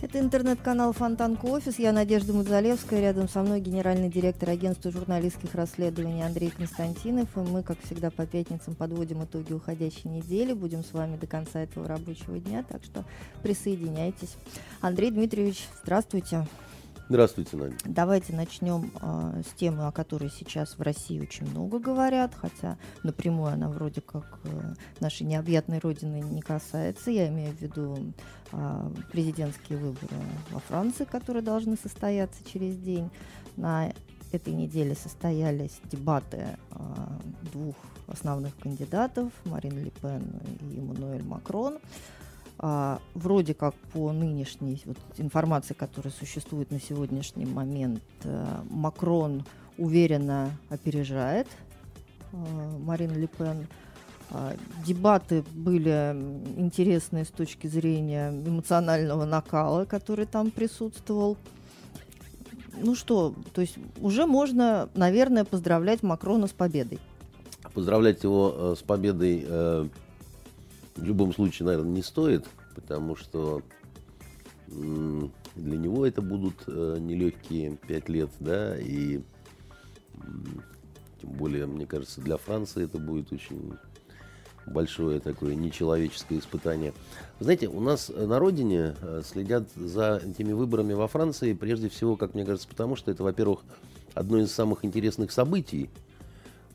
Это интернет-канал Фонтанка Офис. Я Надежда Мудзалевская. Рядом со мной генеральный директор агентства журналистских расследований Андрей Константинов. И мы, как всегда, по пятницам подводим итоги уходящей недели. Будем с вами до конца этого рабочего дня, так что присоединяйтесь. Андрей Дмитриевич, здравствуйте. Здравствуйте, Надя. Давайте начнем э, с темы, о которой сейчас в России очень много говорят, хотя напрямую она вроде как э, нашей необъятной родины не касается. Я имею в виду э, президентские выборы во Франции, которые должны состояться через день. На этой неделе состоялись дебаты э, двух основных кандидатов, Марин Ле Пен и Эммануэль Макрон а, вроде как по нынешней вот, информации, которая существует на сегодняшний момент, а, Макрон уверенно опережает а, Марин Ле Пен. А, дебаты были интересные с точки зрения эмоционального накала, который там присутствовал. Ну что, то есть уже можно, наверное, поздравлять Макрона с победой. Поздравлять его э, с победой э, в любом случае, наверное, не стоит, потому что для него это будут э, нелегкие пять лет, да, и тем более, мне кажется, для Франции это будет очень большое такое нечеловеческое испытание. Знаете, у нас на родине э, следят за этими выборами во Франции прежде всего, как мне кажется, потому что это, во-первых, одно из самых интересных событий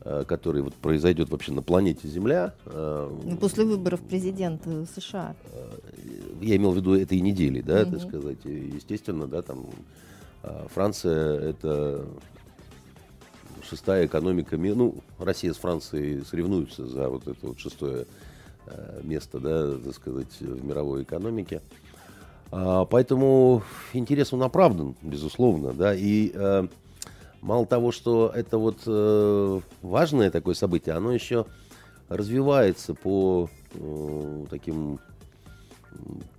который вот произойдет вообще на планете Земля. Э, ну, после выборов президента США. Э, я имел в виду этой недели, да, угу. так сказать. Естественно, да, там Франция это шестая экономика мира. Ну, Россия с Францией соревнуются за вот это вот шестое место, да, так сказать, в мировой экономике. А, поэтому интерес он оправдан, безусловно, да, и мало того, что это вот э, важное такое событие, оно еще развивается по э, таким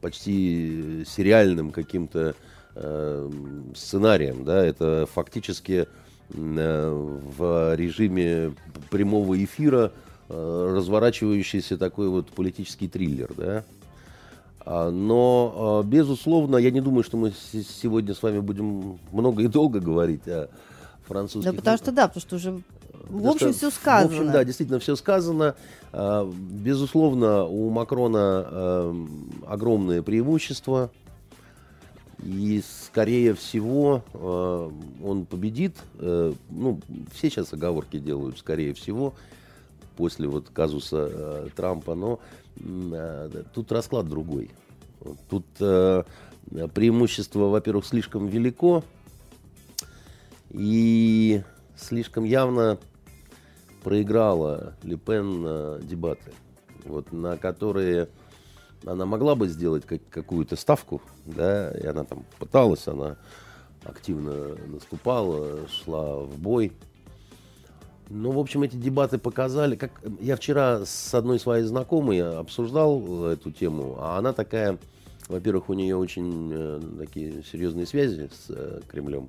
почти сериальным каким-то э, сценариям, да, это фактически э, в режиме прямого эфира э, разворачивающийся такой вот политический триллер, да. А, но, э, безусловно, я не думаю, что мы сегодня с вами будем много и долго говорить о французских. Да, потому что да, потому что уже в общем, все сказано. В общем, да, действительно, все сказано. А, безусловно, у Макрона а, огромное преимущество. И, скорее всего, а, он победит. Э, ну, все сейчас оговорки делают, скорее всего, после вот казуса Трампа. Но тут расклад другой. Тут преимущество, во-первых, слишком велико и слишком явно проиграла Лепен на дебаты, вот, на которые она могла бы сделать как, какую-то ставку, да, и она там пыталась, она активно наступала, шла в бой. Ну, в общем, эти дебаты показали, как я вчера с одной своей знакомой обсуждал эту тему, а она такая, во-первых, у нее очень э, такие серьезные связи с э, Кремлем,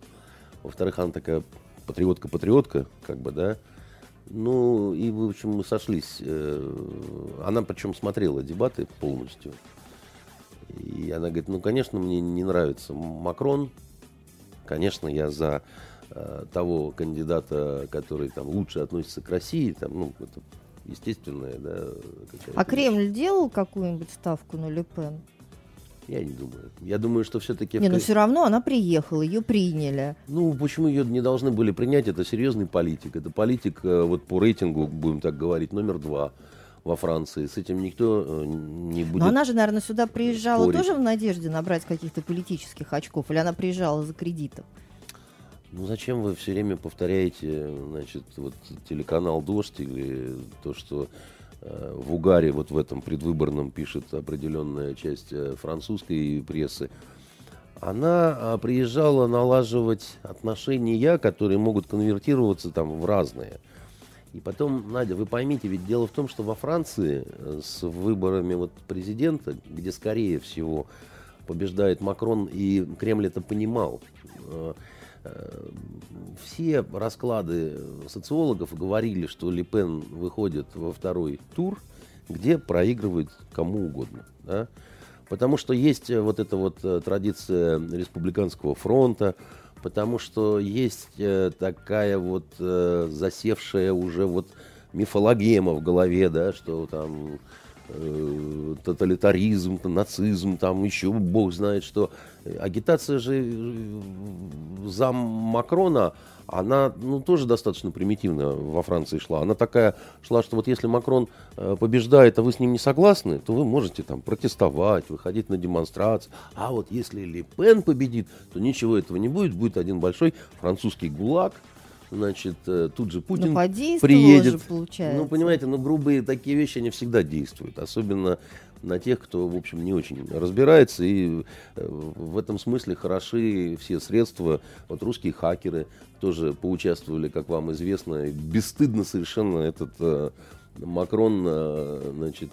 во-вторых, она такая патриотка-патриотка, как бы, да. Ну, и, в общем, мы сошлись. Э, она, причем, смотрела дебаты полностью. И она говорит, ну, конечно, мне не нравится Макрон. Конечно, я за э, того кандидата, который там лучше относится к России. Там, ну, это естественное, да. А Кремль делал какую-нибудь ставку на Люпен? Я не думаю. Я думаю, что все-таки... Не, но все равно она приехала, ее приняли. Ну, почему ее не должны были принять? Это серьезный политик. Это политик, э, вот по рейтингу, будем так говорить, номер два во Франции. С этим никто э, не будет Но она же, наверное, сюда приезжала спорить. тоже в надежде набрать каких-то политических очков? Или она приезжала за кредитом? Ну зачем вы все время повторяете, значит, вот телеканал «Дождь» или то, что в угаре вот в этом предвыборном пишет определенная часть э, французской прессы, она а, приезжала налаживать отношения, которые могут конвертироваться там в разные. И потом, Надя, вы поймите, ведь дело в том, что во Франции э, с выборами вот президента, где скорее всего побеждает Макрон, и Кремль это понимал, все расклады социологов говорили, что Лепен выходит во второй тур, где проигрывает кому угодно. Да? Потому что есть э, вот эта вот э, традиция республиканского фронта, потому что есть э, такая вот засевшая уже вот мифологема в голове, да, что там тоталитаризм, нацизм, там еще бог знает что. Агитация же за Макрона, она ну, тоже достаточно примитивно во Франции шла. Она такая шла, что вот если Макрон э, побеждает, а вы с ним не согласны, то вы можете там протестовать, выходить на демонстрации. А вот если Ле Пен победит, то ничего этого не будет. Будет один большой французский гулаг, значит, э, тут же Путин ну, приедет. Же, получается. Ну, понимаете, ну, грубые такие вещи, они всегда действуют. Особенно на тех, кто, в общем, не очень разбирается. И э, в этом смысле хороши все средства. Вот русские хакеры тоже поучаствовали, как вам известно. Бесстыдно совершенно этот э, Макрон, значит,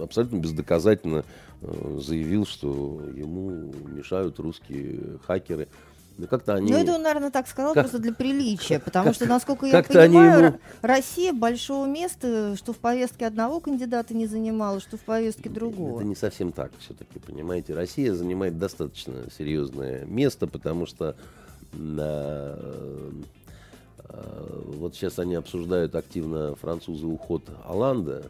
абсолютно бездоказательно заявил, что ему мешают русские хакеры. Ну, как-то они... Ну, это он, наверное, так сказал как... просто для приличия, потому как... что, насколько я понимаю, ему... Россия большого места, что в повестке одного кандидата не занимала, что в повестке другого. Это не совсем так все-таки, понимаете. Россия занимает достаточно серьезное место, потому что э, вот сейчас они обсуждают активно французы уход Оланда,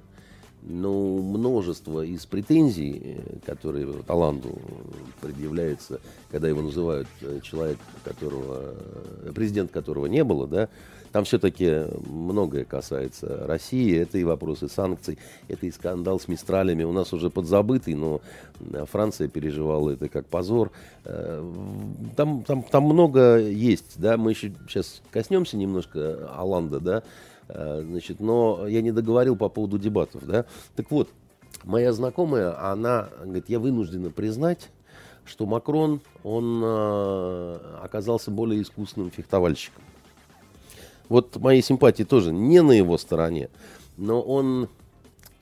но множество из претензий, э, которые вот Оланду предъявляется, когда его называют э, человек, которого, э, президент которого не было, да, там все-таки многое касается России. Это и вопросы санкций, это и скандал с Мистралями. У нас уже подзабытый, но Франция переживала это как позор. Там, там, там много есть, да, мы еще сейчас коснемся немножко Оланда, да, значит, но я не договорил по поводу дебатов, да. Так вот, моя знакомая, она говорит, я вынуждена признать, что Макрон, он э, оказался более искусным фехтовальщиком. Вот мои симпатии тоже не на его стороне, но он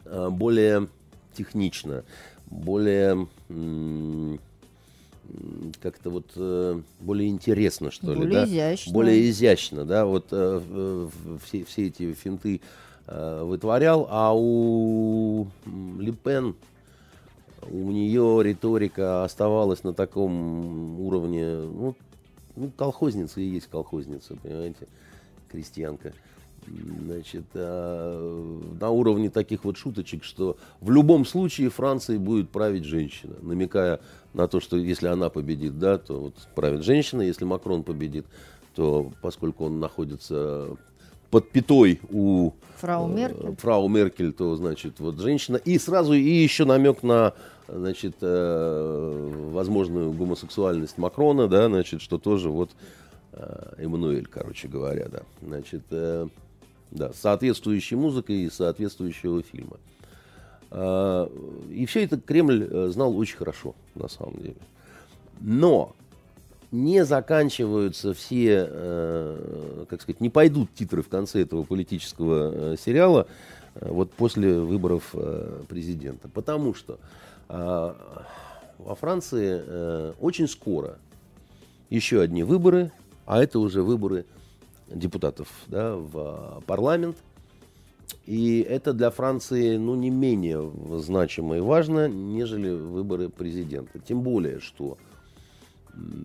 э, более технично, более как-то вот э, более интересно, что более ли, да? Изящно. Более изящно, да, вот э, все, все эти финты э, вытворял, а у Липен у нее риторика оставалась на таком уровне, ну, ну колхозница и есть колхозница, понимаете, крестьянка значит, э, на уровне таких вот шуточек, что в любом случае Францией будет править женщина, намекая на то, что если она победит, да, то вот правит женщина, если Макрон победит, то поскольку он находится под пятой у фрау э, Меркель, фрау Меркель то значит вот женщина и сразу и еще намек на значит э, возможную гомосексуальность Макрона, да, значит, что тоже вот Эммануэль, короче говоря, да, значит. Да, соответствующей музыкой и соответствующего фильма. А, и все это Кремль э, знал очень хорошо, на самом деле. Но не заканчиваются все, э, как сказать, не пойдут титры в конце этого политического э, сериала вот после выборов президента. Потому что а, во Франции очень скоро еще одни выборы, а это уже выборы депутатов да, в парламент. И это для Франции ну, не менее значимо и важно, нежели выборы президента. Тем более, что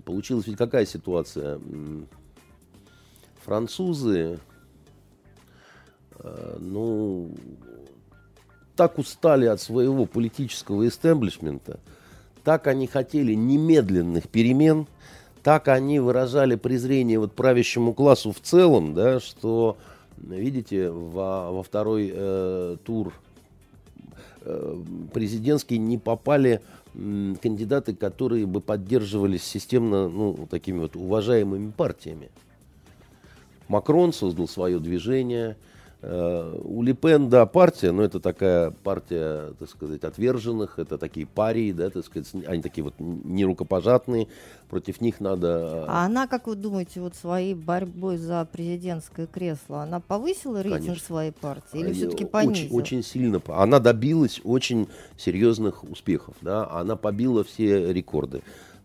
получилась ведь какая ситуация? Французы, э, ну, так устали от своего политического истеблишмента, так они хотели немедленных перемен – так они выражали презрение вот правящему классу в целом, да, что, видите, во, во второй э, тур э, президентский не попали э, кандидаты, которые бы поддерживались системно, ну, такими вот уважаемыми партиями. Макрон создал свое движение – у Липен, да, партия, но это такая партия, так сказать, отверженных, это такие парии, да, так сказать, они такие вот нерукопожатные, против них надо... Э, а она, как вы думаете, вот своей борьбой за президентское кресло, она повысила рейтинг Конечно. своей партии или все-таки понизила? Очень, очень сильно. Она добилась очень серьезных успехов, да, она побила все рекорды.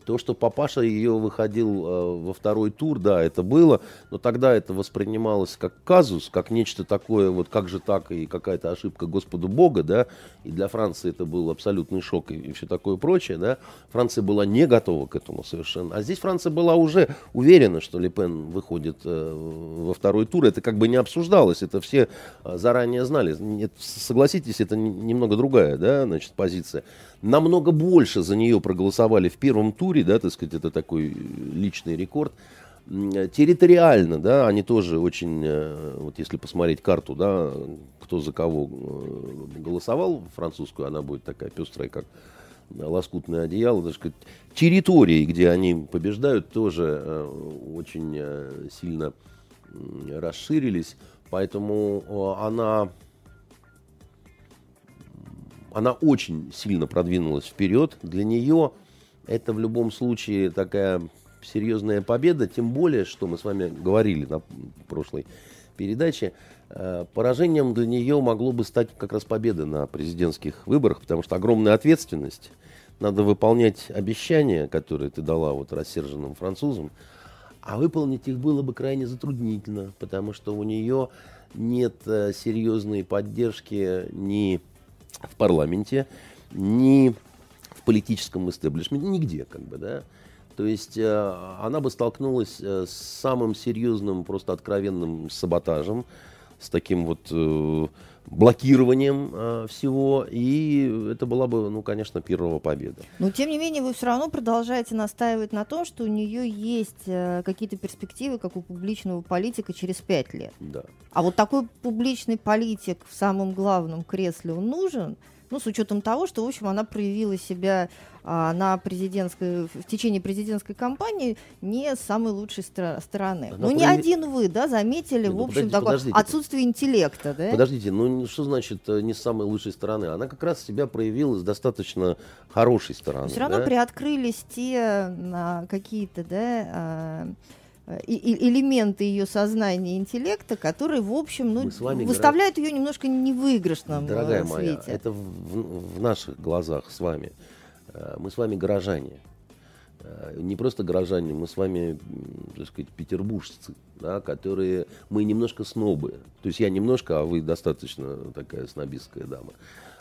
То, что папаша ее выходил э, во второй тур, да, это было, но тогда это воспринималось как казус, как нечто такое, вот как же так, и какая-то ошибка Господу Бога, да, и для Франции это был абсолютный шок и, и все такое прочее, да. Франция была не готова к этому совершенно. А здесь Франция была уже уверена, что Лепен выходит э, во второй тур, это как бы не обсуждалось, это все э, заранее знали. Это, согласитесь, это немного другая, да, значит, позиция намного больше за нее проголосовали в первом туре, да, так сказать, это такой личный рекорд. Территориально, да, они тоже очень, э, вот если посмотреть карту, да, кто за кого э, голосовал французскую, она будет такая пестрая, как лоскутное одеяло, так сказать, территории, где они побеждают, тоже э, очень сильно расширились, поэтому она она очень сильно продвинулась вперед. Для нее это в любом случае такая серьезная победа, тем более, что мы с вами говорили на прошлой передаче, э, поражением для нее могло бы стать как раз победа на президентских выборах, потому что огромная ответственность, надо выполнять обещания, которые ты дала вот рассерженным французам, а выполнить их было бы крайне затруднительно, потому что у нее нет э, серьезной поддержки ни в парламенте, ни в политическом истеблишменте, нигде, как бы, да. То есть э, она бы столкнулась э, с самым серьезным, просто откровенным саботажем, с таким вот э, блокированием э, всего, и это была бы, ну, конечно, первая победа. Но, тем не менее, вы все равно продолжаете настаивать на том, что у нее есть э, какие-то перспективы, как у публичного политика, через пять лет. Да. А вот такой публичный политик в самом главном кресле, он нужен? Ну, с учетом того, что, в общем, она проявила себя а, на президентской, в течение президентской кампании не с самой лучшей стра- стороны. Она ну, прояв... не один вы, да, заметили, ну, в общем, такое отсутствие интеллекта, да? Подождите, ну, что значит э, не с самой лучшей стороны? Она как раз себя проявила с достаточно хорошей стороны. Все равно да? приоткрылись те а, какие-то, да, а, и, элементы ее сознания и интеллекта, которые, в общем, ну, выставляют ее немножко невыигрышном э, Дорогая свете. моя, это в, в наших глазах с вами. Э, мы с вами горожане. Э, не просто горожане, мы с вами, так сказать, петербуржцы, да, которые... Мы немножко снобы. То есть я немножко, а вы достаточно такая снобистская дама.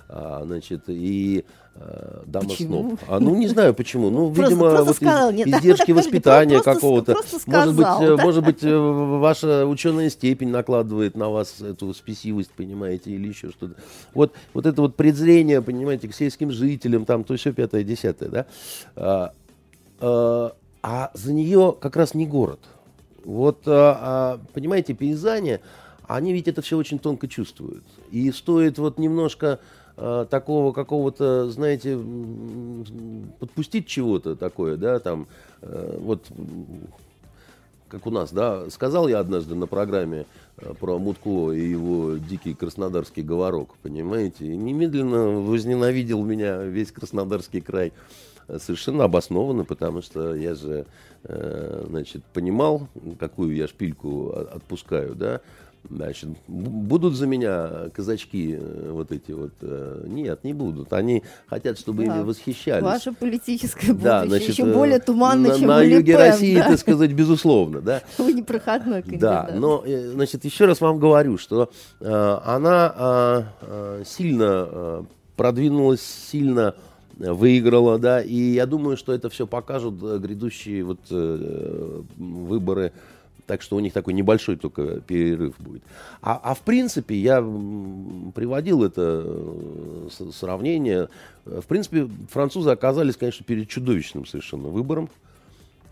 А, значит, и а, дама почему? сноб. А, ну, не знаю почему. Ну, просто, видимо, просто вот сказал, из, нет, издержки воспитания какого-то. Может быть, да? может быть, э, ваша ученая степень накладывает на вас эту спесивость, понимаете, или еще что-то. Вот, вот это вот презрение, понимаете, к сельским жителям, там, то все пятое, десятое, да. А, а, а за нее как раз не город. Вот, а, а, понимаете, пейзане, они ведь это все очень тонко чувствуют. И стоит вот немножко э, такого какого-то, знаете, подпустить чего-то такое, да, там, э, вот, как у нас, да, сказал я однажды на программе э, про Мутко и его дикий краснодарский говорок, понимаете, и немедленно возненавидел меня весь Краснодарский край. Совершенно обоснованно, потому что я же, э, значит, понимал, какую я шпильку отпускаю, да, Значит, будут за меня казачки э, вот эти вот? Э, нет, не будут. Они хотят, чтобы да. ими восхищались. Ваше политическое будущее да, значит, еще более туманно, на, чем на юге Пен, России, да? так сказать, безусловно, да. Вы не проходной кандидат. Да, но, э, значит, еще раз вам говорю, что э, она э, сильно э, продвинулась, сильно выиграла, да, и я думаю, что это все покажут грядущие вот э, выборы так что у них такой небольшой только перерыв будет. А, а в принципе, я приводил это э, сравнение. В принципе, французы оказались, конечно, перед чудовищным совершенно выбором,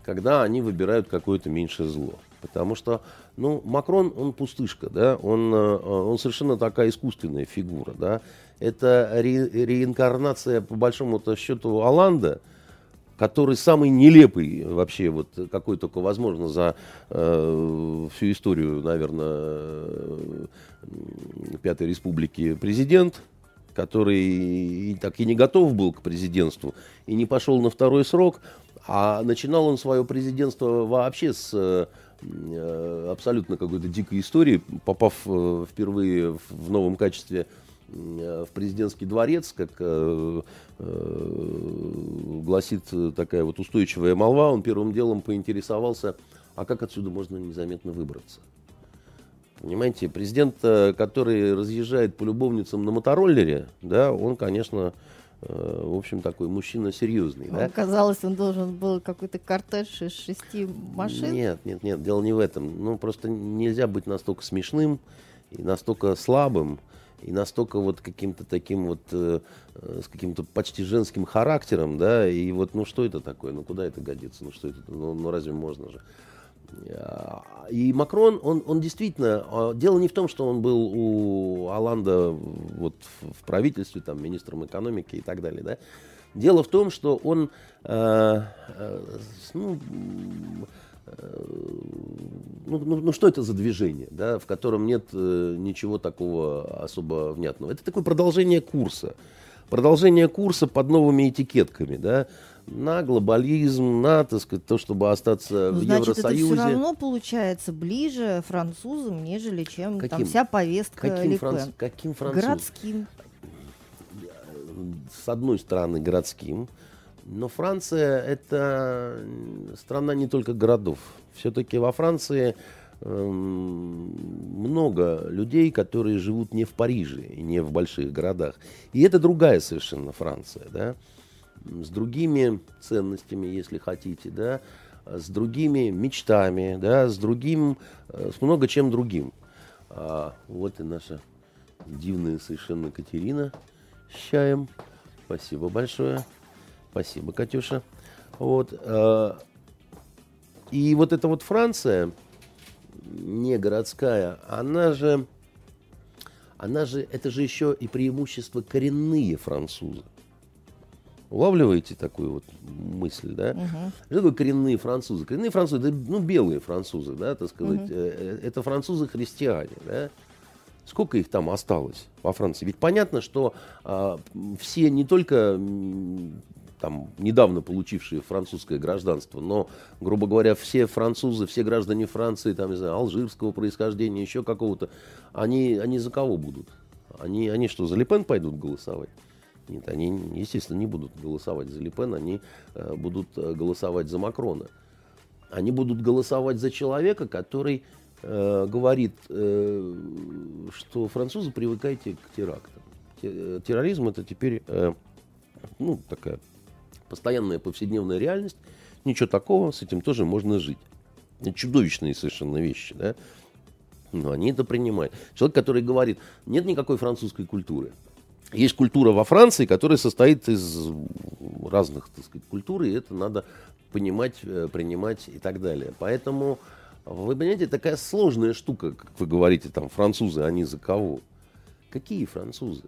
когда они выбирают какое-то меньшее зло. Потому что, ну, Макрон, он пустышка, да, он, э, он совершенно такая искусственная фигура, да. Это ре, реинкарнация, по большому-то счету, Оланда – который самый нелепый вообще, вот какой только возможно за э, всю историю, наверное, э, Пятой Республики президент, который и так и не готов был к президентству, и не пошел на второй срок, а начинал он свое президентство вообще с э, абсолютно какой-то дикой истории, попав э, впервые в новом качестве в президентский дворец, как э, э, гласит такая вот устойчивая молва, он первым делом поинтересовался, а как отсюда можно незаметно выбраться. Понимаете, президент, который разъезжает по любовницам на мотороллере, да, он, конечно, Э, в общем, такой мужчина серьезный. да? Казалось, он должен был какой-то кортеж из шести машин. Нет, нет, нет, дело не в этом. Ну, просто нельзя быть настолько смешным и настолько слабым, и настолько вот каким-то таким вот, э, э, с каким-то почти женским характером, да, и вот, ну, что это такое, ну, куда это годится, ну, что это, ну, ну разве можно же? И Макрон, он, он действительно, а, дело не в том, что он был у Оланда вот в правительстве, там, министром экономики и так далее, да. Дело в том, что он, э, э, ну, ну, ну, ну, что это за движение, да, в котором нет э, ничего такого особо внятного. Это такое продолжение курса. Продолжение курса под новыми этикетками, да на глобализм, на так сказать, то, чтобы остаться ну, в значит, Евросоюзе. это все равно получается ближе французам, нежели чем каким? там вся повестка каким, франц... каким французам? Городским. С одной стороны, городским. Но Франция – это страна не только городов. Все-таки во Франции эм, много людей, которые живут не в Париже не в больших городах. И это другая совершенно Франция, да с другими ценностями, если хотите, да, с другими мечтами, да, с другим, э, с много чем другим. А, вот и наша дивная совершенно Катерина с чаем. Спасибо большое. Спасибо, Катюша. Вот. А, и вот эта вот Франция, не городская, она же, она же, это же еще и преимущество коренные французы. Улавливаете такую вот мысль, да? Угу. Что такое коренные французы? Коренные французы, это, ну, белые французы, да, так сказать. Угу. Это французы-христиане, да? Сколько их там осталось во Франции? Ведь понятно, что а, все не только там недавно получившие французское гражданство, но, грубо говоря, все французы, все граждане Франции, там, не знаю, алжирского происхождения, еще какого-то, они, они за кого будут? Они, они что, за Лепен пойдут голосовать? Нет, они, естественно, не будут голосовать за Лепен, они э, будут э, голосовать за Макрона. Они будут голосовать за человека, который э, говорит, э, что французы привыкайте к терактам. Э, терроризм это теперь э, ну, такая постоянная повседневная реальность. Ничего такого, с этим тоже можно жить. Это чудовищные совершенно вещи, да. Но они это принимают. Человек, который говорит, нет никакой французской культуры есть культура во Франции, которая состоит из разных, так сказать, культур, и это надо понимать, э, принимать и так далее. Поэтому, вы понимаете, такая сложная штука, как вы говорите, там, французы, они за кого? Какие французы?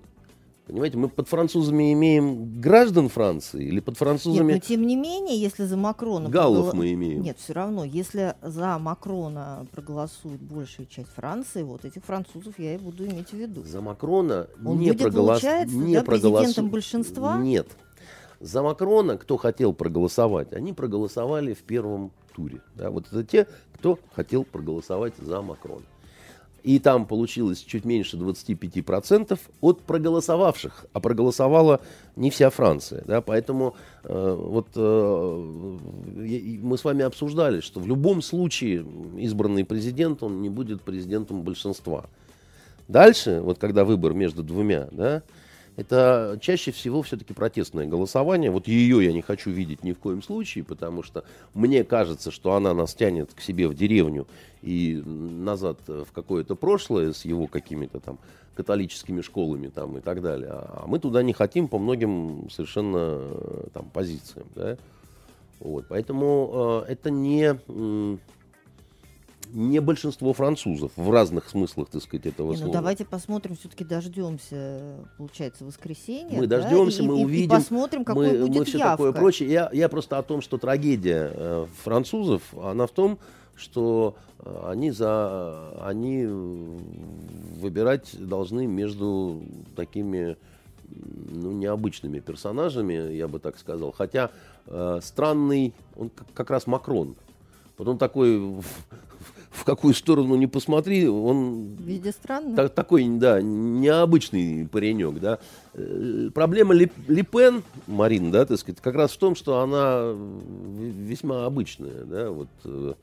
Понимаете, мы под французами имеем граждан Франции или под французами... Нет, но тем не менее, если за Макрона... Галлов прогла... мы имеем. Нет, все равно, если за Макрона проголосует большая часть Франции, вот этих французов я и буду иметь в виду. За Макрона Он не проголосует. Не да, проголосу... президентом большинства? Нет. За Макрона, кто хотел проголосовать, они проголосовали в первом туре. Да, вот это те, кто хотел проголосовать за Макрона. И там получилось чуть меньше 25% от проголосовавших. А проголосовала не вся Франция. Да? Поэтому э, вот э, мы с вами обсуждали, что в любом случае избранный президент, он не будет президентом большинства. Дальше, вот когда выбор между двумя, да, это чаще всего все-таки протестное голосование. Вот ее я не хочу видеть ни в коем случае, потому что мне кажется, что она нас тянет к себе в деревню и назад в какое-то прошлое с его какими-то там католическими школами там и так далее. А мы туда не хотим по многим совершенно там позициям. Да? Вот, поэтому э, это не не большинство французов в разных смыслах, так сказать, этого не, ну, слова. Ну давайте посмотрим, все-таки дождемся, получается, воскресенье. Мы да? дождемся, и, мы и, увидим. И посмотрим, какой мы, будет мы все явка. такое прочее. Я, я просто о том, что трагедия э, французов, она в том, что э, они за они выбирать должны между такими ну, необычными персонажами, я бы так сказал. Хотя э, странный, он как раз Макрон Вот он такой, в, какую сторону не посмотри, он... Везде странно. та- такой, да, необычный паренек, да. Э, Проблема Ли, Ли Пен, Марин, да, так сказать, как раз в том, что она весьма обычная, да, вот. э,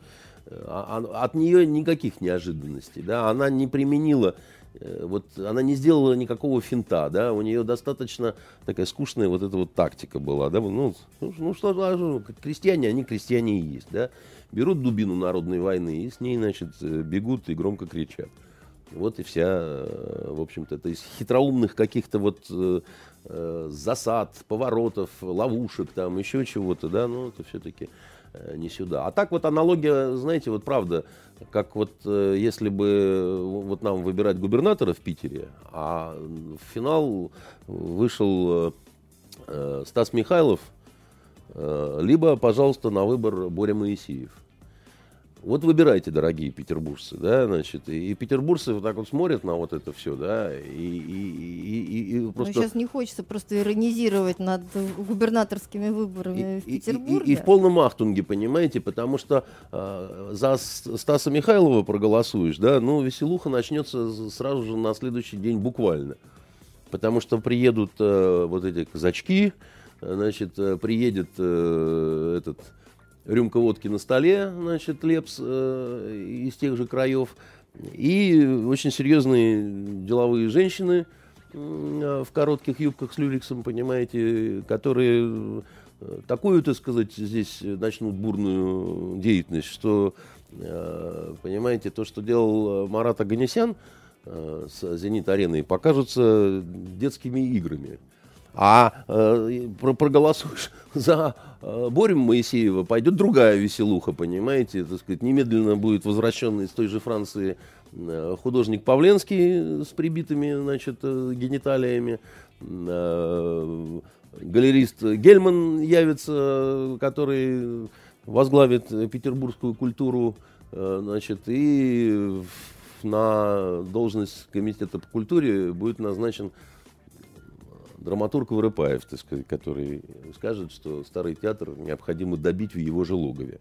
а- а- От нее никаких неожиданностей, да, она не применила э, вот она не сделала никакого финта, да, у нее достаточно такая скучная вот эта вот тактика была, да, ну, ну, ну а что, крестьяне, они крестьяне и есть, да, берут дубину народной войны и с ней, значит, э, бегут и громко кричат. Вот и вся, э, в общем-то, то есть хитроумных каких-то вот э, э, засад, поворотов, ловушек, там еще чего-то, да, ну это все-таки не сюда. А так вот аналогия, знаете, вот правда, как вот если бы вот нам выбирать губернатора в Питере, а в финал вышел э, Стас Михайлов, э, либо, пожалуйста, на выбор Боря Моисеев. Вот выбирайте, дорогие петербуржцы, да, значит, и, и петербуржцы вот так вот смотрят на вот это все, да, и, и, и, и- и Но просто... сейчас не хочется просто иронизировать над губернаторскими выборами в И- и- и- Петербурге. И, в полном ахтунге, понимаете, потому что э, за Стаса Михайлова проголосуешь, да, ну, веселуха начнется сразу же на следующий день буквально. Потому что приедут э, вот эти казачки, значит, э, приедет э, этот рюмка водки на столе, значит, Лепс э, из тех же краев, и очень серьезные деловые женщины э, в коротких юбках с люрексом, понимаете, которые э, такую, так сказать, здесь начнут бурную деятельность, что, э, понимаете, то, что делал Марат Аганесян с «Зенит-ареной», покажутся детскими играми. А э, проголосуешь за э, Борю Моисеева, пойдет другая веселуха, понимаете? Так сказать, немедленно будет возвращен из той же Франции э, художник Павленский с прибитыми, значит, э, гениталиями. Э, галерист Гельман явится, который возглавит петербургскую культуру, э, значит, и на должность комитета по культуре будет назначен драматург Воропаев, так сказать, который скажет, что старый театр необходимо добить в его же логове.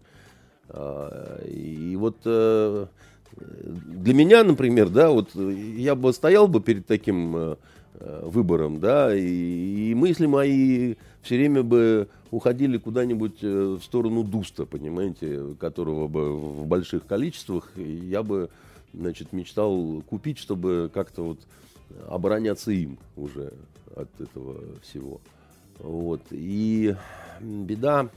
А, И вот э, для меня, например, да, вот я бы стоял бы перед таким э, э, выбором, да, и, и мысли мои все время бы уходили куда-нибудь э, в сторону Дуста, понимаете, которого бы в больших количествах я бы, значит, мечтал купить, чтобы как-то вот обороняться им уже от этого всего. Вот. И беда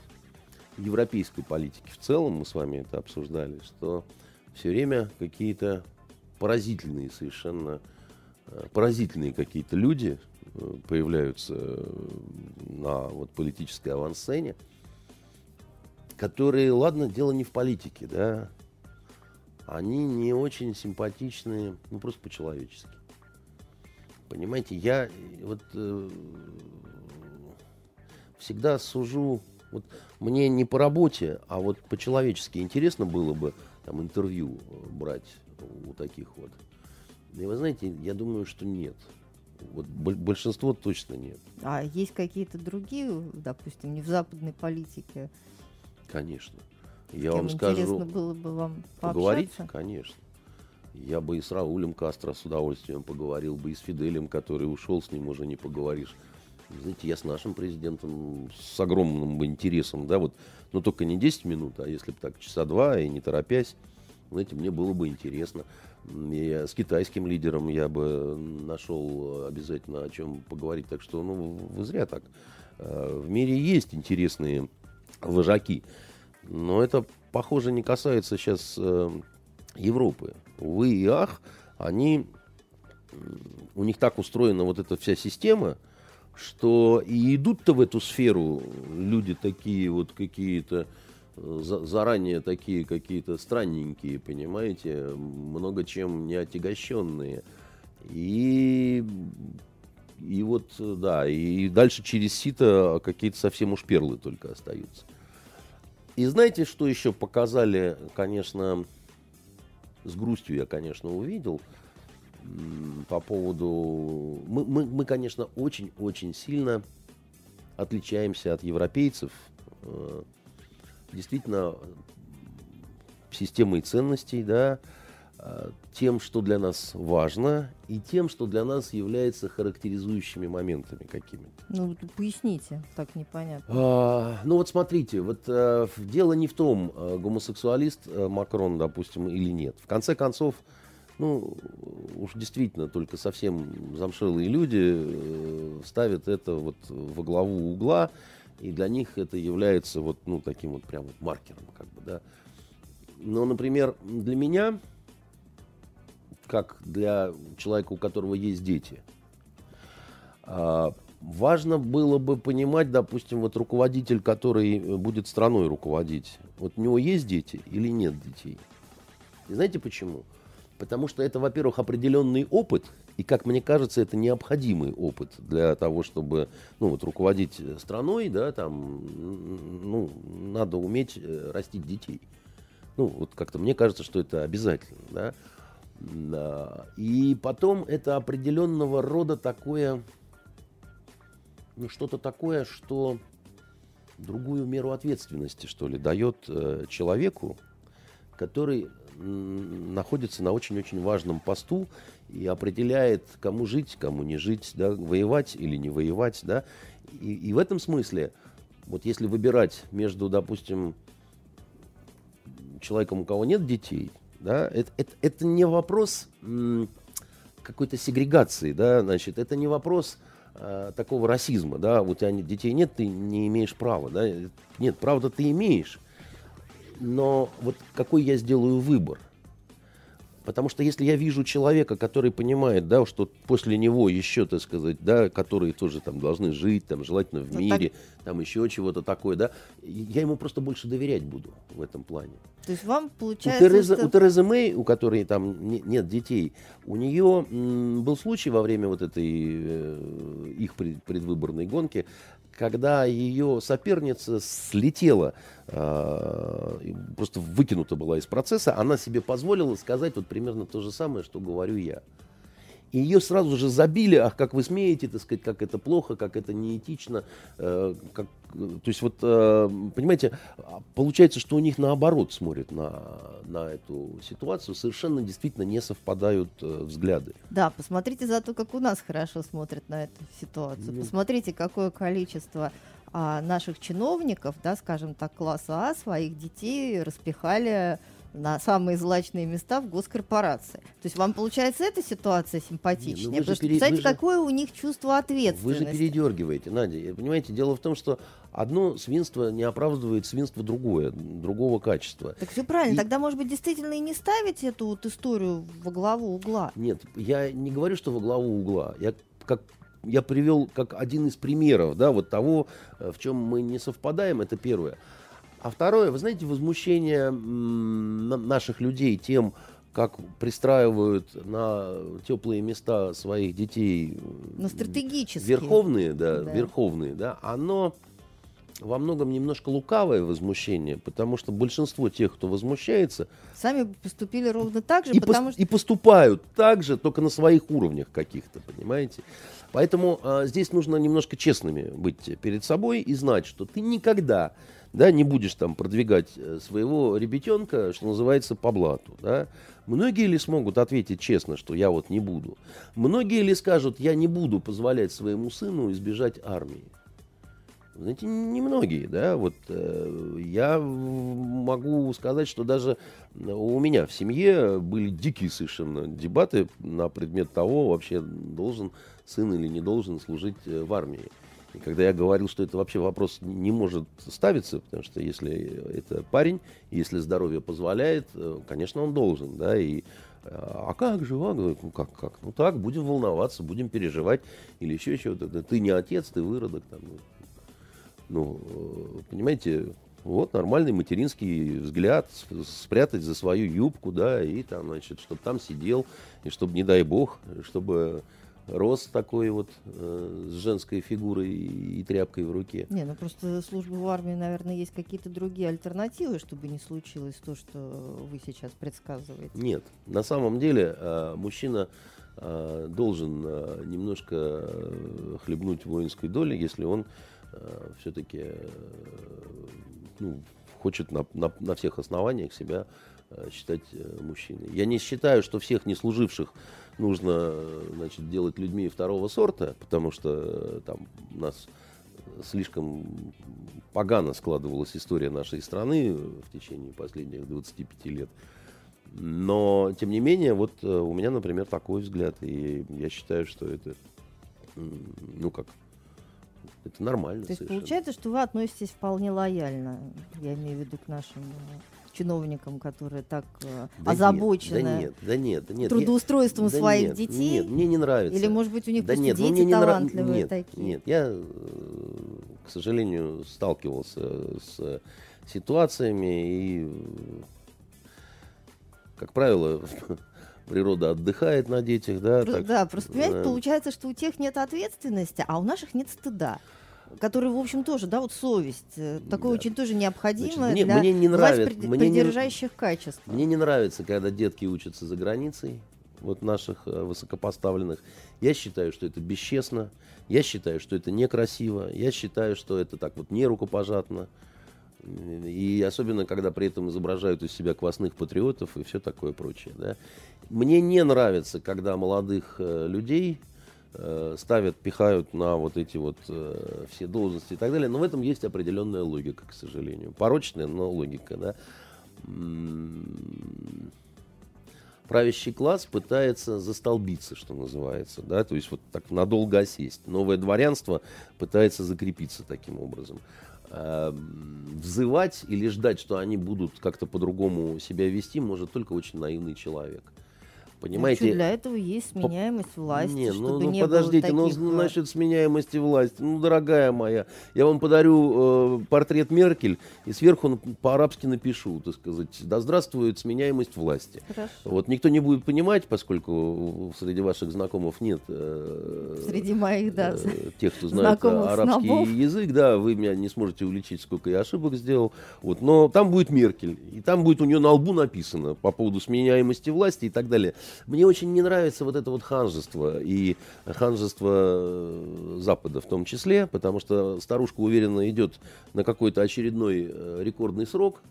европейской политики в целом, мы с вами это обсуждали, что все время какие-то поразительные совершенно, э, поразительные какие-то люди э, появляются э, на вот политической авансцене, которые, ладно, дело не в политике, да, они не очень симпатичные, ну просто по-человечески. Понимаете, я э, вот э, всегда сужу, вот мне не по работе, а вот по-человечески интересно было бы там интервью э, брать у таких вот. И вы знаете, я думаю, что нет. Вот боль- большинство точно нет, А есть какие-то другие, допустим, не в западной политике, конечно. Я вам скажу, интересно было бы вам Поговорить, пообщаться? конечно. Я бы и с Раулем Кастро с удовольствием поговорил бы, и с Фиделем, который ушел, с ним уже не поговоришь. Знаете, я с нашим президентом с огромным бы интересом, да, вот, но только не 10 минут, а если бы так часа два и не торопясь, знаете, мне было бы интересно. И с китайским лидером я бы нашел обязательно о чем поговорить. Так что, ну, вы зря так. Э, В мире есть интересные вожаки. Но это, похоже, не касается сейчас э, Европы. Увы и ах, они, у них так устроена вот эта вся система, что и идут-то в эту сферу люди такие вот какие-то э, за- заранее такие какие-то странненькие, понимаете, много чем не отягощенные. И, и вот, да, и дальше через сито какие-то совсем уж перлы только остаются. И знаете, что еще показали, конечно, с грустью я, конечно, увидел по поводу... Мы, мы, мы, конечно, очень-очень сильно отличаемся от европейцев. Э, Действительно, системой ценностей, да, тем, что для нас важно, и тем, что для нас является характеризующими моментами какими-то. Ну, поясните, так непонятно. А, ну вот смотрите, вот а, дело не в том, а, гомосексуалист а, Макрон, допустим, или нет. В конце концов, ну, уж действительно, только совсем замшелые люди э, ставят это вот во главу угла, и для них это является вот, ну, таким вот прям вот маркером, как бы, да. Но, например, для меня как для человека, у которого есть дети. А, важно было бы понимать, допустим, вот руководитель, который будет страной руководить, вот у него есть дети или нет детей. И знаете почему? Потому что это, во-первых, определенный опыт, и, как мне кажется, это необходимый опыт для того, чтобы ну, вот, руководить страной, да, там, ну, надо уметь э, растить детей. Ну, вот как-то мне кажется, что это обязательно, да. И потом это определенного рода такое, ну что-то такое, что другую меру ответственности, что ли, дает э, человеку, который находится на очень-очень важном посту и определяет, кому жить, кому не жить, да, воевать или не воевать, да. И, и в этом смысле, вот если выбирать между, допустим, человеком, у кого нет детей, да? Это, это, это не вопрос какой-то сегрегации, да, значит, это не вопрос э, такого расизма, да, у тебя детей нет, ты не имеешь права, да, нет, правда ты имеешь, но вот какой я сделаю выбор, Потому что если я вижу человека, который понимает, да, что после него еще, так сказать, да, которые тоже там должны жить, там, желательно в ну, мире, так... там еще чего-то такое, да, я ему просто больше доверять буду в этом плане. То есть вам получается... У Терезы, что... у Терезы Мэй, у которой там не, нет детей, у нее м, был случай во время вот этой э, их предвыборной гонки, когда ее соперница слетела, э, просто выкинута была из процесса, она себе позволила сказать вот примерно то же самое, что говорю я. И ее сразу же забили, ах, как вы смеете, так сказать, как это плохо, как это неэтично. Э, как, то есть вот, э, понимаете, получается, что у них наоборот смотрят на, на эту ситуацию, совершенно действительно не совпадают э, взгляды. Да, посмотрите зато, как у нас хорошо смотрят на эту ситуацию. Ну. Посмотрите, какое количество а, наших чиновников, да, скажем так, класса А, своих детей распихали на самые злачные места в госкорпорации. То есть вам получается эта ситуация симпатичнее? Не, ну потому что, пере... представьте, же... какое у них чувство ответственности. Вы же передергиваете, Надя. Понимаете, дело в том, что одно свинство не оправдывает свинство другое, другого качества. Так все правильно. И... Тогда, может быть, действительно и не ставить эту вот историю во главу угла? Нет, я не говорю, что во главу угла. Я как я привел как один из примеров, да, вот того, э, в чем мы не совпадаем, это первое. А второе, вы знаете, возмущение наших людей тем, как пристраивают на теплые места своих детей. На стратегические. Верховные, да, да, верховные, да, оно во многом немножко лукавое возмущение, потому что большинство тех, кто возмущается... Сами поступили ровно так же, и потому пос- что... И поступают так же, только на своих уровнях каких-то, понимаете? Поэтому а, здесь нужно немножко честными быть перед собой и знать, что ты никогда да, не будешь там продвигать э, своего ребятенка, что называется, по блату, да. Многие ли смогут ответить честно, что я вот не буду? Многие ли скажут, я не буду позволять своему сыну избежать армии? Знаете, немногие, да, вот э, я могу сказать, что даже у меня в семье были дикие совершенно дебаты на предмет того, вообще должен сын или не должен служить э, в армии. И когда я говорил, что это вообще вопрос не может ставиться, потому что если это парень, если здоровье позволяет, э, конечно, он должен, да, и а как же, а? ну как, как, ну так, будем волноваться, будем переживать, или еще чего-то. Ты не отец, ты выродок, там, ну, э, понимаете, вот нормальный материнский взгляд, спрятать за свою юбку, да, и там, значит, чтобы там сидел, и чтобы, не дай бог, чтобы рос такой вот э, с женской фигурой и, и тряпкой в руке. Не, ну просто служба в армии, наверное, есть какие-то другие альтернативы, чтобы не случилось то, что вы сейчас предсказываете. Нет, на самом деле э, мужчина э, должен э, немножко э, хлебнуть воинской доли, если он э, все-таки э, ну, хочет на, на, на всех основаниях себя считать э, мужчиной. Я не считаю, что всех неслуживших нужно значит, делать людьми второго сорта, потому что там у нас слишком погано складывалась история нашей страны в течение последних 25 лет. Но, тем не менее, вот у меня, например, такой взгляд. И я считаю, что это, ну как, это нормально. То есть совершенно. получается, что вы относитесь вполне лояльно, я имею в виду к нашим э, чиновникам, которые так э, да озабочены нет, да нет, да нет, да нет. трудоустройством я, своих нет, детей. Нет, мне не нравится. Или, может быть, у них да нет, ну, дети мне талантливые не нрав... такие? Нет, я, э, к сожалению, сталкивался с ситуациями и, как правило, природа отдыхает на детях, да. Просто, так, да, просто, понимаете, э... получается, что у тех нет ответственности, а у наших нет стыда который, в общем, тоже, да, вот совесть, э, такое да. очень тоже необходимое Значит, мне, для мне не нравится, прид- мне придержащих не, качеств. Мне не нравится, когда детки учатся за границей, вот наших э, высокопоставленных. Я считаю, что это бесчестно, я считаю, что это некрасиво, я считаю, что это так вот не рукопожатно. И особенно, когда при этом изображают из себя квасных патриотов и все такое прочее. Да. Мне не нравится, когда молодых э, людей э, ставят, пихают на вот эти вот э, все должности и так далее. Но в этом есть определенная логика, к сожалению. Порочная, но логика. Да. Правящий класс пытается застолбиться, что называется, да, то есть вот так надолго осесть. Новое дворянство пытается закрепиться таким образом. Э, взывать или ждать, что они будут как-то по-другому себя вести, может только очень наивный человек. Понимаете? Ну, для этого есть сменяемость власти, не, чтобы ну, ну не подождите, было таких... ну насчет сменяемости власти, ну дорогая моя, я вам подарю э, портрет Меркель и сверху по-арабски напишу, так сказать, да здравствует сменяемость власти. Хорошо. Вот никто не будет понимать, поскольку среди ваших знакомых нет. Э, среди моих, да. Э, тех, кто знает арабский снобов. язык, да, вы меня не сможете уличить, сколько я ошибок сделал. Вот, но там будет Меркель, и там будет у нее на лбу написано по поводу сменяемости власти и так далее. Мне очень не нравится вот это вот ханжество, и ханжество э, Запада в том числе, потому что старушка уверенно идет на какой-то очередной э, рекордный срок,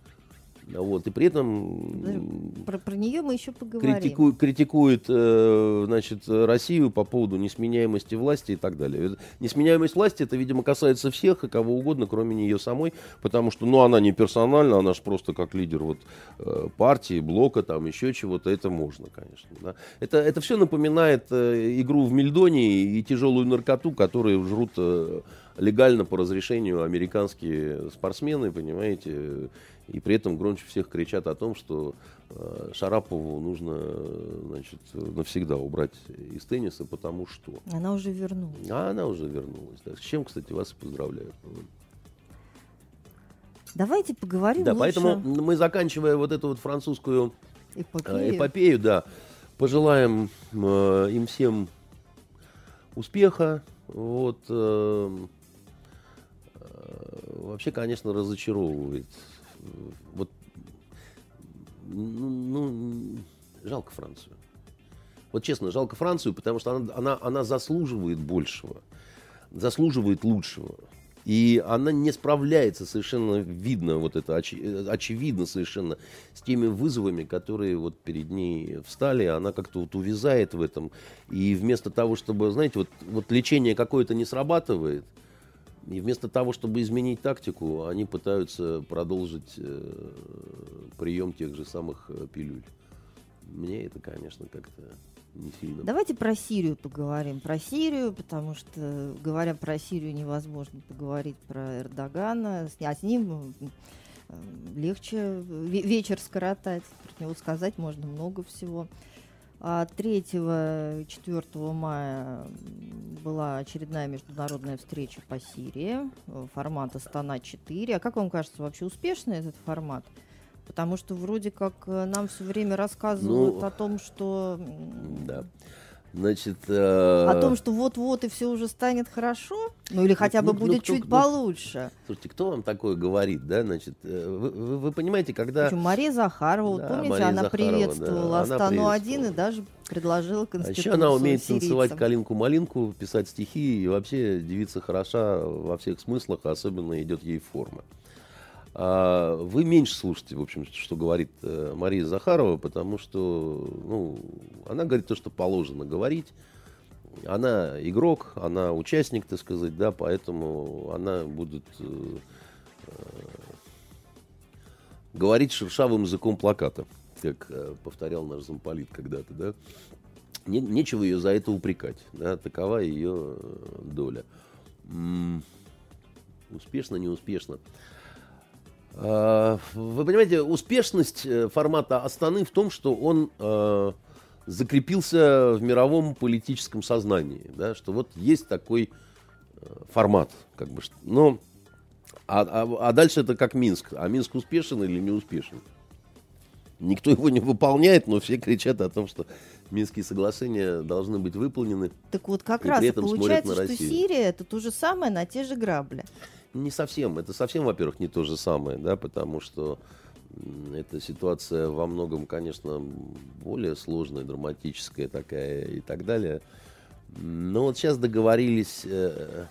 вот, и при этом про, про нее мы еще поговорим. Критику, критикует э, значит, Россию по поводу несменяемости власти и так далее. Несменяемость власти, это, видимо, касается всех и кого угодно, кроме нее самой, потому что ну, она не персональна, она же просто как лидер вот, э, партии, блока, там еще чего-то, это можно, конечно. Да. Это, это все напоминает э, игру в Мельдоне и тяжелую наркоту, которые жрут э, легально по разрешению американские спортсмены, понимаете, и при этом громче всех кричат о том, что э, Шарапову нужно значит, навсегда убрать из тенниса, потому что... Она уже вернулась. А она уже вернулась. Да. С чем, кстати, вас поздравляю. Давайте поговорим Да, лучше... поэтому мы, заканчивая вот эту вот французскую эпопею, э, эпопею да, пожелаем э, им всем успеха. Вот, э, э, вообще, конечно, разочаровывает вот, ну, ну, жалко Францию. Вот честно, жалко Францию, потому что она, она, она заслуживает большего, заслуживает лучшего. И она не справляется совершенно видно, вот это оч, очевидно совершенно, с теми вызовами, которые вот перед ней встали. Она как-то вот увязает в этом. И вместо того, чтобы, знаете, вот, вот лечение какое-то не срабатывает – и вместо того, чтобы изменить тактику, они пытаются продолжить э, прием тех же самых э, пилюль. Мне это, конечно, как-то не сильно. Давайте про Сирию поговорим. Про Сирию, потому что, говоря про Сирию, невозможно поговорить про Эрдогана. А с ним э, легче вечер скоротать. Про него сказать можно много всего. 3-4 а мая была очередная международная встреча по Сирии э, формата Астана-4. А как вам кажется, вообще успешный этот формат? Потому что вроде как э, нам все время рассказывают ну, о том, что... Да. Значит, э... О том, что вот-вот и все уже станет хорошо? Ну или хотя бы ну, будет ну, кто, чуть ну, получше. Слушайте, кто вам такое говорит, да? Значит, э, вы, вы, вы понимаете, когда... Причем Мария Захарова, да, помните, Мария она Захарова, приветствовала да, Астану-1 и даже предложила конституцию А еще она умеет сирийцам. танцевать калинку-малинку, писать стихи, и вообще девица хороша во всех смыслах, особенно идет ей форма. А вы меньше слушаете, в общем, что говорит э, Мария Захарова, потому что ну, она говорит то, что положено говорить. Она игрок, она участник, так сказать, да, поэтому она будет э, э, говорить шершавым языком плаката, как повторял наш замполит когда-то, да. Не, нечего ее за это упрекать, да, такова ее доля. М-м, успешно, неуспешно. А, вы понимаете, успешность э, формата Астаны в том, что он э, закрепился в мировом политическом сознании, да, что вот есть такой э, формат, как бы, но а, а, а дальше это как Минск, а Минск успешен или не успешен? Никто его не выполняет, но все кричат о том, что Минские соглашения должны быть выполнены. Так вот как раз получается, что Сирия это то же самое на те же грабли. Не совсем. Это совсем, во-первых, не то же самое, да, потому что эта ситуация во многом, конечно, более сложная, драматическая такая и так далее. Но вот сейчас договорились, э,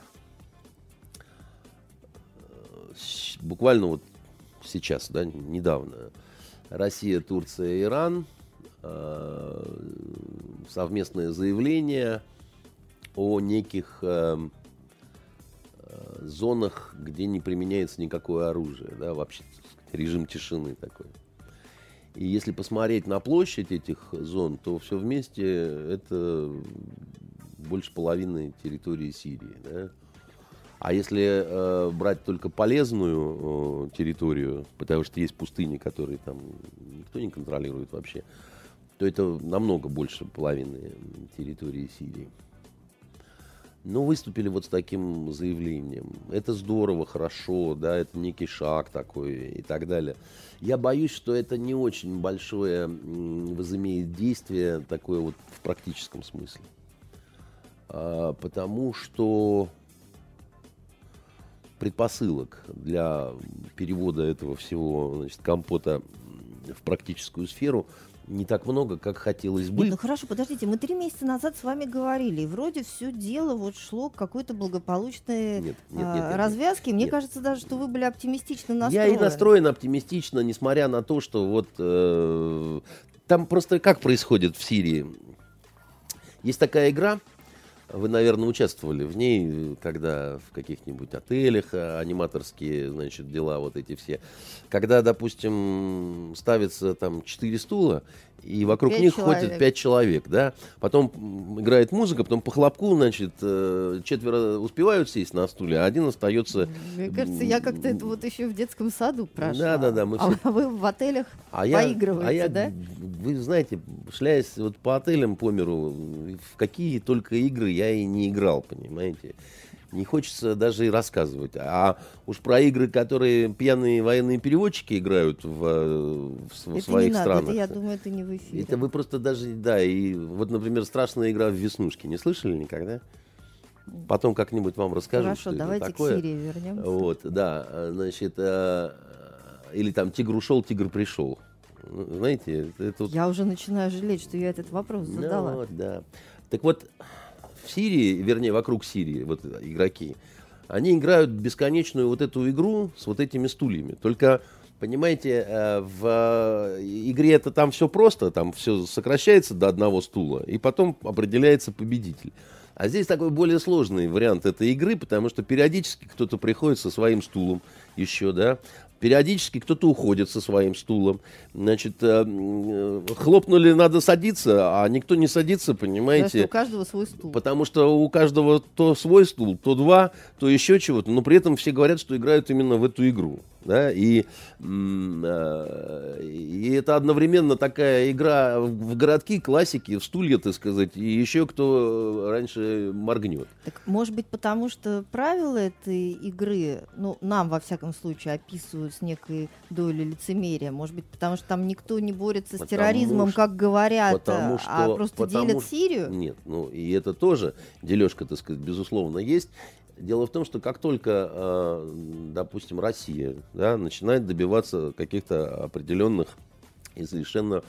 буквально вот сейчас, да, недавно, Россия, Турция, Иран, э, совместное заявление о неких э, зонах, где не применяется никакое оружие, да, вообще режим тишины такой. И если посмотреть на площадь этих зон, то все вместе это больше половины территории Сирии. Да? А если э, брать только полезную э, территорию, потому что есть пустыни, которые там никто не контролирует вообще, то это намного больше половины территории Сирии. Ну, выступили вот с таким заявлением. Это здорово, хорошо, да, это некий шаг такой и так далее. Я боюсь, что это не очень большое возымеет действие такое вот в практическом смысле. А, потому что предпосылок для перевода этого всего значит, компота в практическую сферу не так много, как хотелось бы. Нет, ну хорошо, подождите, мы три месяца назад с вами говорили, и вроде все дело вот шло к какой-то благополучной нет, нет, нет, нет, развязке. Мне нет. кажется даже, что вы были оптимистично настроены. Я и настроен оптимистично, несмотря на то, что вот э, там просто как происходит в Сирии. Есть такая игра, вы, наверное, участвовали в ней, когда в каких-нибудь отелях а, аниматорские, значит, дела вот эти все. Когда, допустим, ставится там четыре стула, и вокруг пять них человек. ходит пять человек, да. Потом играет музыка, потом по хлопку, значит, э, четверо успевают сесть на стуле, а один остается. Мне кажется, я как-то это вот еще в детском саду прошла. Да, да, да. Мы а все... вы в отелях а поигрываете, я, а да? Вы знаете, шляясь вот по отелям по миру, в какие только игры я и не играл, понимаете не хочется даже и рассказывать. А уж про игры, которые пьяные военные переводчики играют в, в, в своих не странах. Надо, это, я думаю, это не в эфире. Это вы просто даже, да, и вот, например, страшная игра в веснушки. Не слышали никогда? Потом как-нибудь вам расскажу. Хорошо, давайте это к Сирии вернемся. Вот, да, значит, э, или там тигр ушел, тигр пришел. Ну, знаете, это... Я уже начинаю жалеть, что я этот вопрос задала. Ну, вот, да. Так вот, в Сирии, вернее, вокруг Сирии, вот игроки, они играют бесконечную вот эту игру с вот этими стульями. Только, понимаете, э, в игре это там все просто, там все сокращается до одного стула, и потом определяется победитель. А здесь такой более сложный вариант этой игры, потому что периодически кто-то приходит со своим стулом еще, да, Периодически кто-то уходит со своим стулом. Значит, э, э, хлопнули, надо садиться, а никто не садится, понимаете? Потому у каждого свой стул. Потому что у каждого то свой стул, то два, то еще чего-то. Но при этом все говорят, что играют именно в эту игру. Да? И, э, и это одновременно такая игра в городки, классики, в стулья, так сказать, и еще кто раньше моргнет. Так, может быть, потому что правила этой игры, ну, нам, во всяком случае, описывают с некой долей лицемерия. Может быть, потому что там никто не борется потому с терроризмом, что, как говорят, а что, а просто делят Сирию? Нет, ну, и это тоже дележка, так сказать, безусловно, есть. Дело в том, что как только, э, допустим, Россия да, начинает добиваться каких-то определенных и совершенно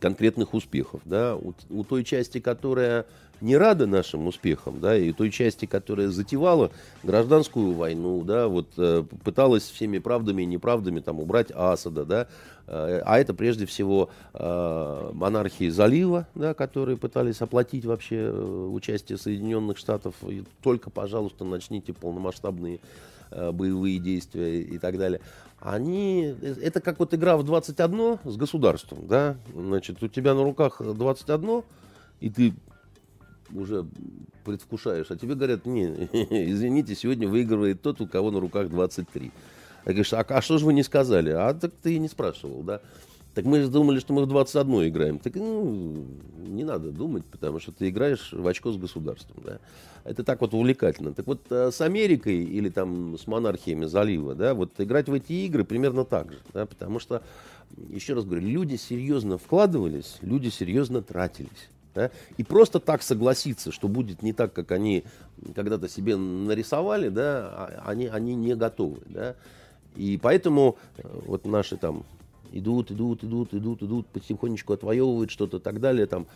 конкретных успехов. Да? У, у той части, которая не рада нашим успехам, да, и той части, которая затевала гражданскую войну, да, вот э, пыталась всеми правдами и неправдами там убрать Асада, да, э, а это прежде всего э, монархии залива, да, которые пытались оплатить вообще э, участие Соединенных Штатов, и только, пожалуйста, начните полномасштабные боевые действия и так далее они, это как вот игра в 21 с государством, да, значит, у тебя на руках 21, и ты уже предвкушаешь, а тебе говорят, не, извините, сегодня выигрывает тот, у кого на руках 23. А говоришь, а, а что же вы не сказали? А так ты и не спрашивал, да. Так мы же думали, что мы в 21 играем. Так ну, не надо думать, потому что ты играешь в очко с государством. Да? Это так вот увлекательно. Так вот э, с Америкой или там с монархиями залива, да, вот играть в эти игры примерно так же. Да? Потому что, еще раз говорю, люди серьезно вкладывались, люди серьезно тратились. Да? И просто так согласиться, что будет не так, как они когда-то себе нарисовали, да, а они, они не готовы. Да? И поэтому э, вот наши там идут, идут, идут, идут, идут, потихонечку отвоевывают что-то и так далее, там,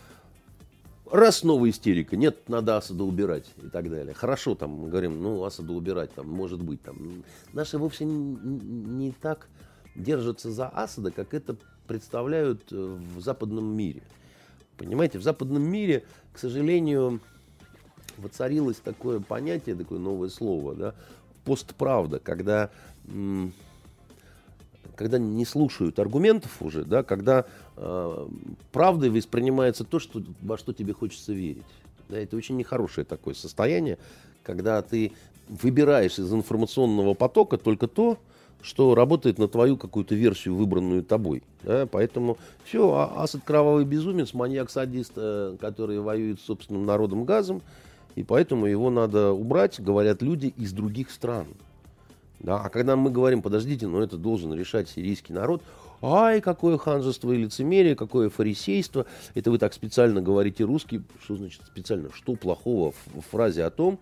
раз новая истерика, нет, надо Асада убирать и так далее. Хорошо, там, мы говорим, ну, Асада убирать, там, может быть, там. Наши вовсе не, не так держатся за Асада, как это представляют э, в западном мире. Понимаете, в западном мире, к сожалению, воцарилось такое понятие, такое новое слово, да, постправда, когда, когда не слушают аргументов уже, да, когда э, правдой воспринимается то, что, во что тебе хочется верить. Да, это очень нехорошее такое состояние, когда ты выбираешь из информационного потока только то, что работает на твою какую-то версию, выбранную тобой. Да? Поэтому все, а Асад кровавый безумец, маньяк-садист, э, который воюет с собственным народом газом, и поэтому его надо убрать, говорят люди из других стран. Да? А когда мы говорим, подождите, но это должен решать сирийский народ, ай, какое ханжество и лицемерие, какое фарисейство, это вы так специально говорите русский, что значит специально, что плохого в фразе о том,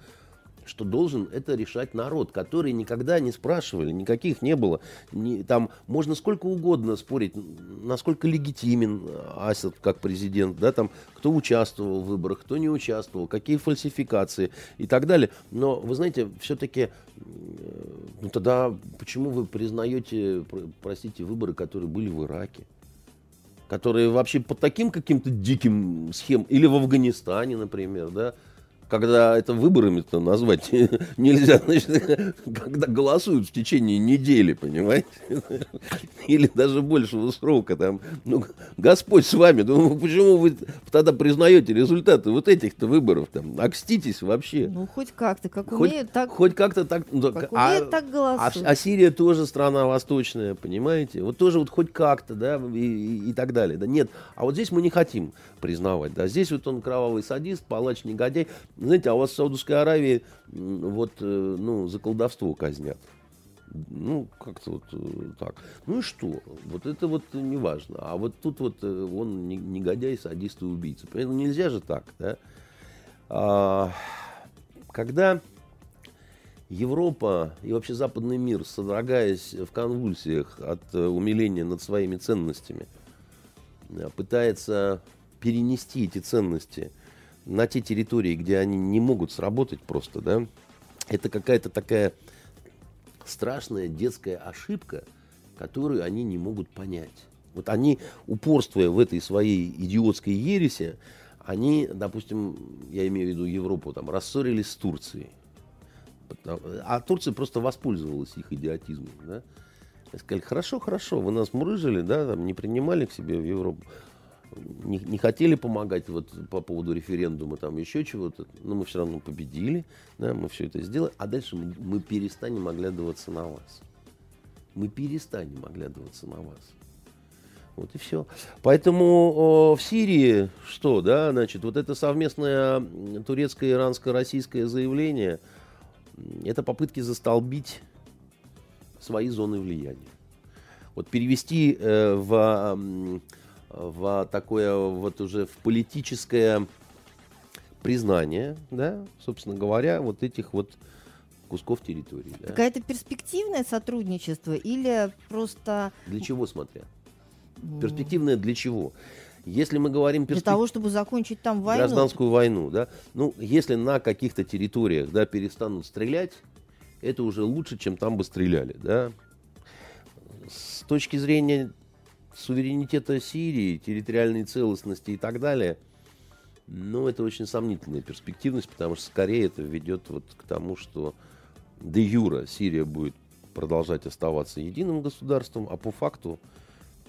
что должен это решать народ, который никогда не спрашивали, никаких не было. Не, там можно сколько угодно спорить, насколько легитимен Асад как президент, да, там, кто участвовал в выборах, кто не участвовал, какие фальсификации и так далее. Но, вы знаете, все-таки, ну тогда почему вы признаете, простите, выборы, которые были в Ираке? которые вообще по таким каким-то диким схемам, или в Афганистане, например, да, когда это выборами-то назвать нельзя, значит, когда голосуют в течение недели, понимаете? Или даже большего срока там. Ну, Господь с вами, ну почему вы тогда признаете результаты вот этих-то выборов там? Окститесь вообще. Ну, хоть как-то, как хоть, умеют, так... Хоть как-то так... Ну, как а, умеют, так голосуют. А, а Сирия тоже страна восточная, понимаете? Вот тоже вот хоть как-то, да, и, и, и так далее. Да нет, а вот здесь мы не хотим признавать, да. Здесь вот он кровавый садист, палач, негодяй. Знаете, а у вас в Саудовской Аравии вот, э, ну, за колдовство казнят. Ну, как-то вот э, так. Ну и что? Вот это вот не важно. А вот тут вот э, он негодяй, садист и убийца. Поэтому нельзя же так, да? А, когда Европа и вообще западный мир, содрогаясь в конвульсиях от умиления над своими ценностями, пытается перенести эти ценности на те территории, где они не могут сработать просто, да, это какая-то такая страшная детская ошибка, которую они не могут понять. Вот они, упорствуя в этой своей идиотской ересе, они, допустим, я имею в виду Европу, там, рассорились с Турцией. А Турция просто воспользовалась их идиотизмом. Да? Сказали, хорошо, хорошо, вы нас мурыжили, да, там, не принимали к себе в Европу не, не хотели помогать вот по поводу референдума, там еще чего-то, но мы все равно победили, да, мы все это сделали, а дальше мы, мы перестанем оглядываться на вас. Мы перестанем оглядываться на вас. Вот и все. Поэтому о, в Сирии что, да, значит, вот это совместное турецкое, иранско, российское заявление, это попытки застолбить свои зоны влияния. Вот перевести э, в в такое вот уже в политическое признание, да, собственно говоря, вот этих вот кусков территории. Да. Какое-то перспективное сотрудничество или просто... Для чего, смотря? Перспективное для чего? Если мы говорим Для того, чтобы закончить там войну. Гражданскую войну, да. Ну, если на каких-то территориях, да, перестанут стрелять, это уже лучше, чем там бы стреляли, да. С точки зрения суверенитета Сирии, территориальной целостности и так далее, ну, это очень сомнительная перспективность, потому что скорее это ведет вот к тому, что де юра Сирия будет продолжать оставаться единым государством, а по факту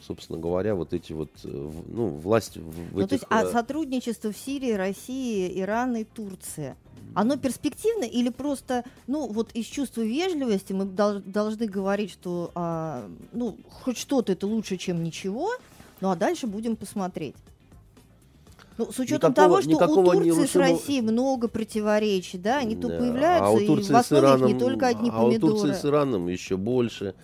собственно говоря, вот эти вот, э, ну, власть в ну, этих... То есть, а э, сотрудничество в Сирии, России, Иран и Турции, оно перспективно или просто, ну, вот из чувства вежливости мы должны говорить, что, а, ну, хоть что-то это лучше, чем ничего, ну, а дальше будем посмотреть. Ну, с учетом никакого, того, что у Турции с Россией много противоречий, да, они да. то появляются, а у Турции и в основе Ираном, их не только одни а помидоры. А у Турции с Ираном еще больше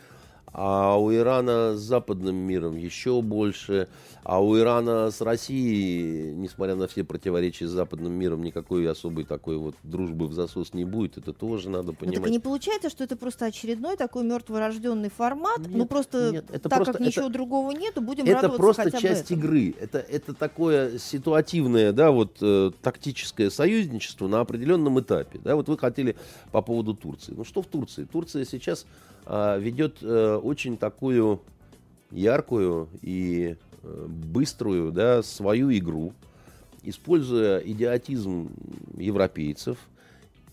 а у Ирана с западным миром еще больше, а у Ирана с Россией, несмотря на все противоречия с западным миром, никакой особой такой вот дружбы в засос не будет, это тоже надо понимать. Ну, так не получается, что это просто очередной такой мертворожденный формат, нет, ну просто нет, это так просто, как это, ничего другого нету, будем это радоваться просто хотя часть бы игры, это, это такое ситуативное, да, вот э, тактическое союзничество на определенном этапе, да, вот вы хотели по поводу Турции, ну что в Турции? Турция сейчас ведет э, очень такую яркую и э, быструю да, свою игру, используя идиотизм европейцев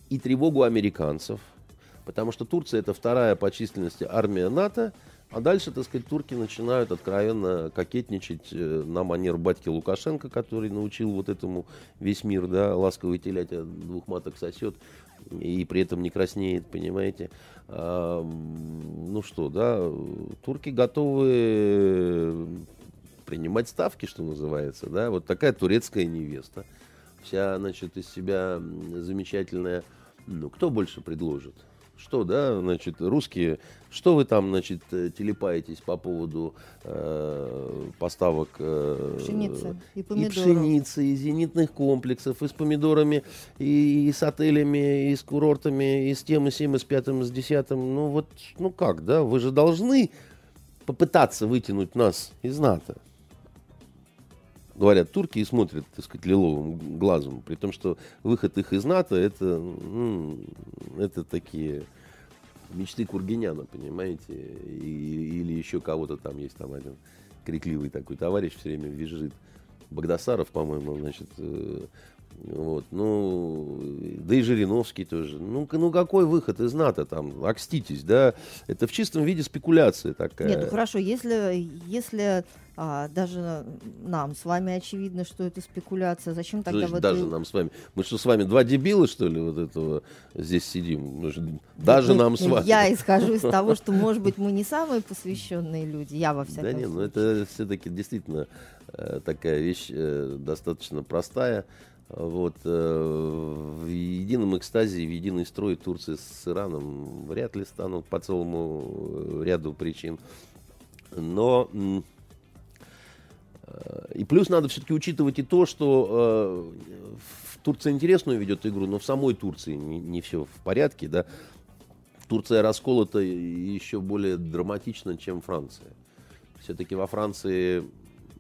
и тревогу американцев, потому что Турция это вторая по численности армия НАТО, а дальше, так сказать, турки начинают откровенно кокетничать э, на манер батьки Лукашенко, который научил вот этому весь мир, да, ласковый телятя двух маток сосет и при этом не краснеет, понимаете. Ну что, да, турки готовы принимать ставки, что называется, да, вот такая турецкая невеста, вся, значит, из себя замечательная, ну, кто больше предложит? Что, да, значит, русские, что вы там, значит, э, телепаетесь по поводу э, поставок э, пшеницы и И пшеницы, и зенитных комплексов, и с помидорами, и, и с отелями, и с курортами, и с тем, и с тем, и с пятым, и с десятым. Ну вот, ну как, да, вы же должны попытаться вытянуть нас из НАТО говорят турки и смотрят, так сказать, лиловым глазом, при том, что выход их из НАТО это, ну, это такие мечты Кургиняна, понимаете, и, или еще кого-то там есть там один крикливый такой товарищ все время визжит. Багдасаров, по-моему, значит, э, вот, ну, да и Жириновский тоже. Ну, ну какой выход из НАТО там? Окститесь, да? Это в чистом виде спекуляция такая. Нет, ну хорошо, если, если а, даже нам с вами очевидно, что это спекуляция, зачем тогда вот даже нам с вами? Мы что, с вами два дебила, что ли, вот этого здесь сидим? Даже ну, нам с вами. Я исхожу из того, что, может быть, мы не самые посвященные люди, я во всяком Да нет, ну это все-таки действительно э, такая вещь э, достаточно простая. Вот, э, в едином экстазе, в единый строй Турции с Ираном вряд ли станут по целому ряду причин. Но и плюс надо все-таки учитывать и то, что э, Турция интересную ведет игру, но в самой Турции не, не все в порядке, да. Турция расколота еще более драматично, чем Франция. Все-таки во Франции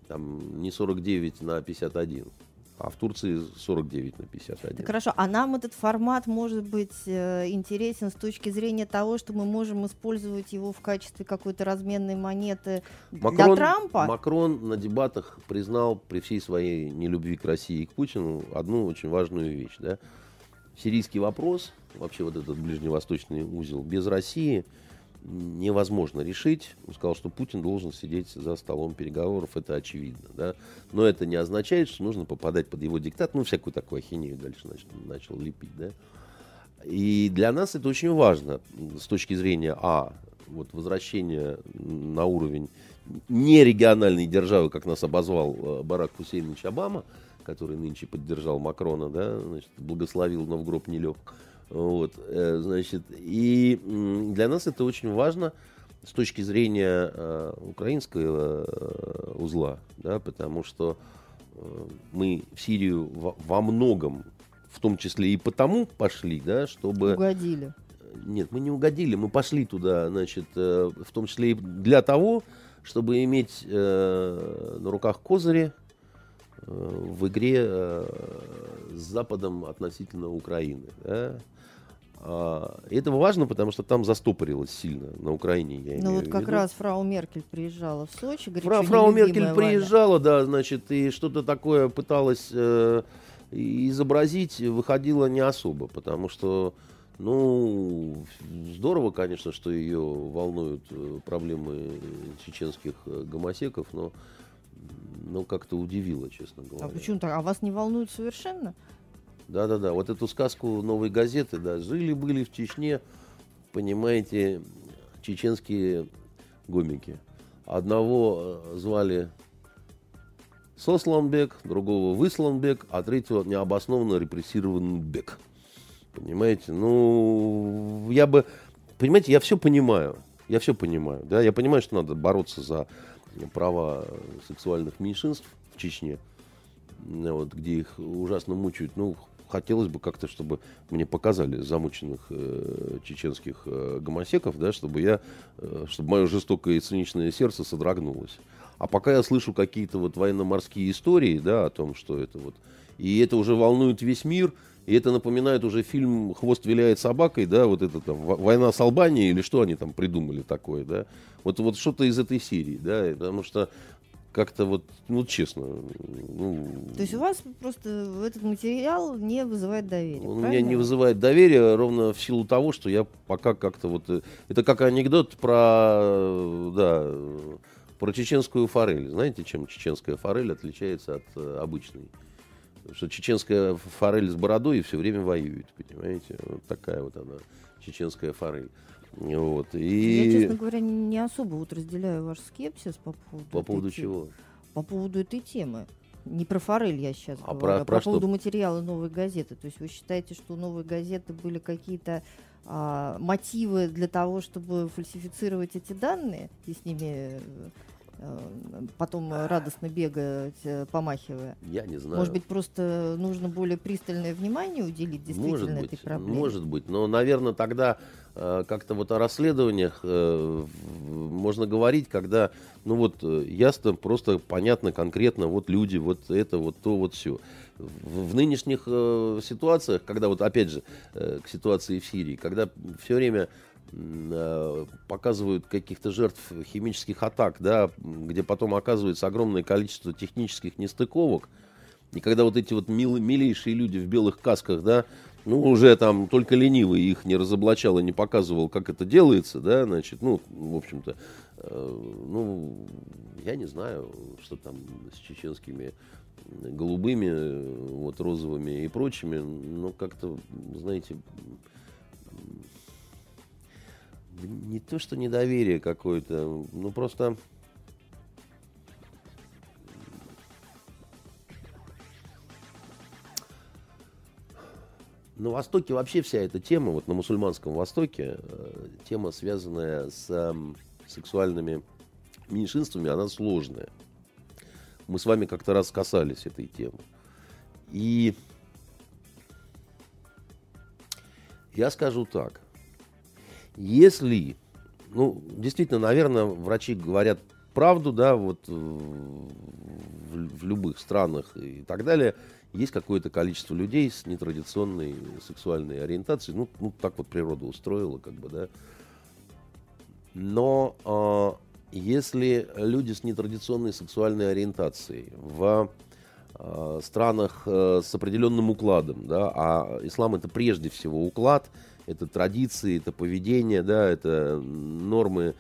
там не 49 на 51 а в Турции 49 на 51. Так хорошо, а нам этот формат может быть э, интересен с точки зрения того, что мы можем использовать его в качестве какой-то разменной монеты Макрон, для Трампа? Макрон на дебатах признал при всей своей нелюбви к России и к Путину одну очень важную вещь. Да? Сирийский вопрос, вообще вот этот ближневосточный узел, без России – невозможно решить. Он сказал, что Путин должен сидеть за столом переговоров, это очевидно. Да? Но это не означает, что нужно попадать под его диктат. Ну, всякую такую ахинею дальше начал, начал лепить. Да? И для нас это очень важно с точки зрения, а, вот возвращения на уровень не региональной державы, как нас обозвал э, Барак Хусейнович Обама, который нынче поддержал Макрона, да, значит, благословил, но в гроб не лег. Вот, э, значит, и для нас это очень важно с точки зрения э, украинского э, узла, да, потому что э, мы в Сирию во, во многом, в том числе и потому пошли, да, чтобы... Угодили. Нет, мы не угодили, мы пошли туда, значит, э, в том числе и для того, чтобы иметь э, на руках козыри, в игре с Западом относительно Украины. Да? А, и это важно, потому что там застопорилось сильно на Украине. Я ну вот как виду. раз фрау Меркель приезжала в Сочи. Фра, фрау Меркель приезжала, да, значит, и что-то такое пыталась э, изобразить, выходило не особо, потому что, ну, здорово, конечно, что ее волнуют э, проблемы чеченских э, гомосеков, но ну, как-то удивило, честно говоря. А почему так? А вас не волнует совершенно? Да-да-да, вот эту сказку новой газеты, да, жили-были в Чечне, понимаете, чеченские гомики. Одного э, звали Сосланбек, другого Высланбек, а третьего необоснованно репрессированный Бек. Понимаете? Ну, я бы... Понимаете, я все понимаю. Я все понимаю. Да? Я понимаю, что надо бороться за права сексуальных меньшинств в Чечне, вот, где их ужасно мучают. Ну, хотелось бы как-то, чтобы мне показали замученных э, чеченских э, гомосеков, да, чтобы я, э, чтобы мое жестокое и циничное сердце содрогнулось. А пока я слышу какие-то вот военно-морские истории, да, о том, что это вот, и это уже волнует весь мир, и это напоминает уже фильм «Хвост виляет собакой», да, вот это там «Война с Албанией» или что они там придумали такое, да. Вот, вот что-то из этой серии, да, потому что как-то вот, ну, честно. Ну, То есть у вас просто этот материал не вызывает доверия, Он правильно? меня не вызывает доверия ровно в силу того, что я пока как-то вот... Э, это как анекдот про, да, про чеченскую форель. Знаете, чем чеченская форель отличается от э, обычной? Что чеченская форель с бородой все время воюет, понимаете? Вот такая вот она, чеченская форель. Вот. И... Я, честно говоря, не особо вот разделяю ваш скепсис по поводу... По поводу этой, чего? По поводу этой темы. Не про форель я сейчас а говорю, про, а про по поводу материала новой газеты. То есть вы считаете, что у новой газеты были какие-то а, мотивы для того, чтобы фальсифицировать эти данные и с ними Э, потом радостно бегать, э, помахивая? Я не знаю. Может быть, просто нужно более пристальное внимание уделить действительно может этой проблеме? Может быть, но, наверное, тогда э, как-то вот о расследованиях э, можно говорить, когда, ну вот, э, ясно, просто понятно, конкретно, вот люди, вот это, вот то, вот все. В, в нынешних э, ситуациях, когда вот, опять же, э, к ситуации в Сирии, когда все время Э, показывают каких-то жертв химических атак, да, где потом оказывается огромное количество технических нестыковок. И когда вот эти вот мил, милейшие люди в белых касках, да, ну, уже там только ленивый их не разоблачал и не показывал, как это делается, да, значит, ну, в общем-то, э, ну, я не знаю, что там с чеченскими голубыми, вот розовыми и прочими, но как-то, знаете, не то, что недоверие какое-то, ну просто... На Востоке вообще вся эта тема, вот на мусульманском Востоке, э, тема, связанная с э, сексуальными меньшинствами, она сложная. Мы с вами как-то раз касались этой темы. И я скажу так. Если, ну, действительно, наверное, врачи говорят правду, да, вот э, в, в любых странах и так далее, есть какое-то количество людей с нетрадиционной сексуальной ориентацией, ну, ну так вот природа устроила, как бы, да. Но э, если люди с нетрадиционной сексуальной ориентацией в э, странах э, с определенным укладом, да, а ислам это прежде всего уклад, это традиции, это поведение, да, это нормы.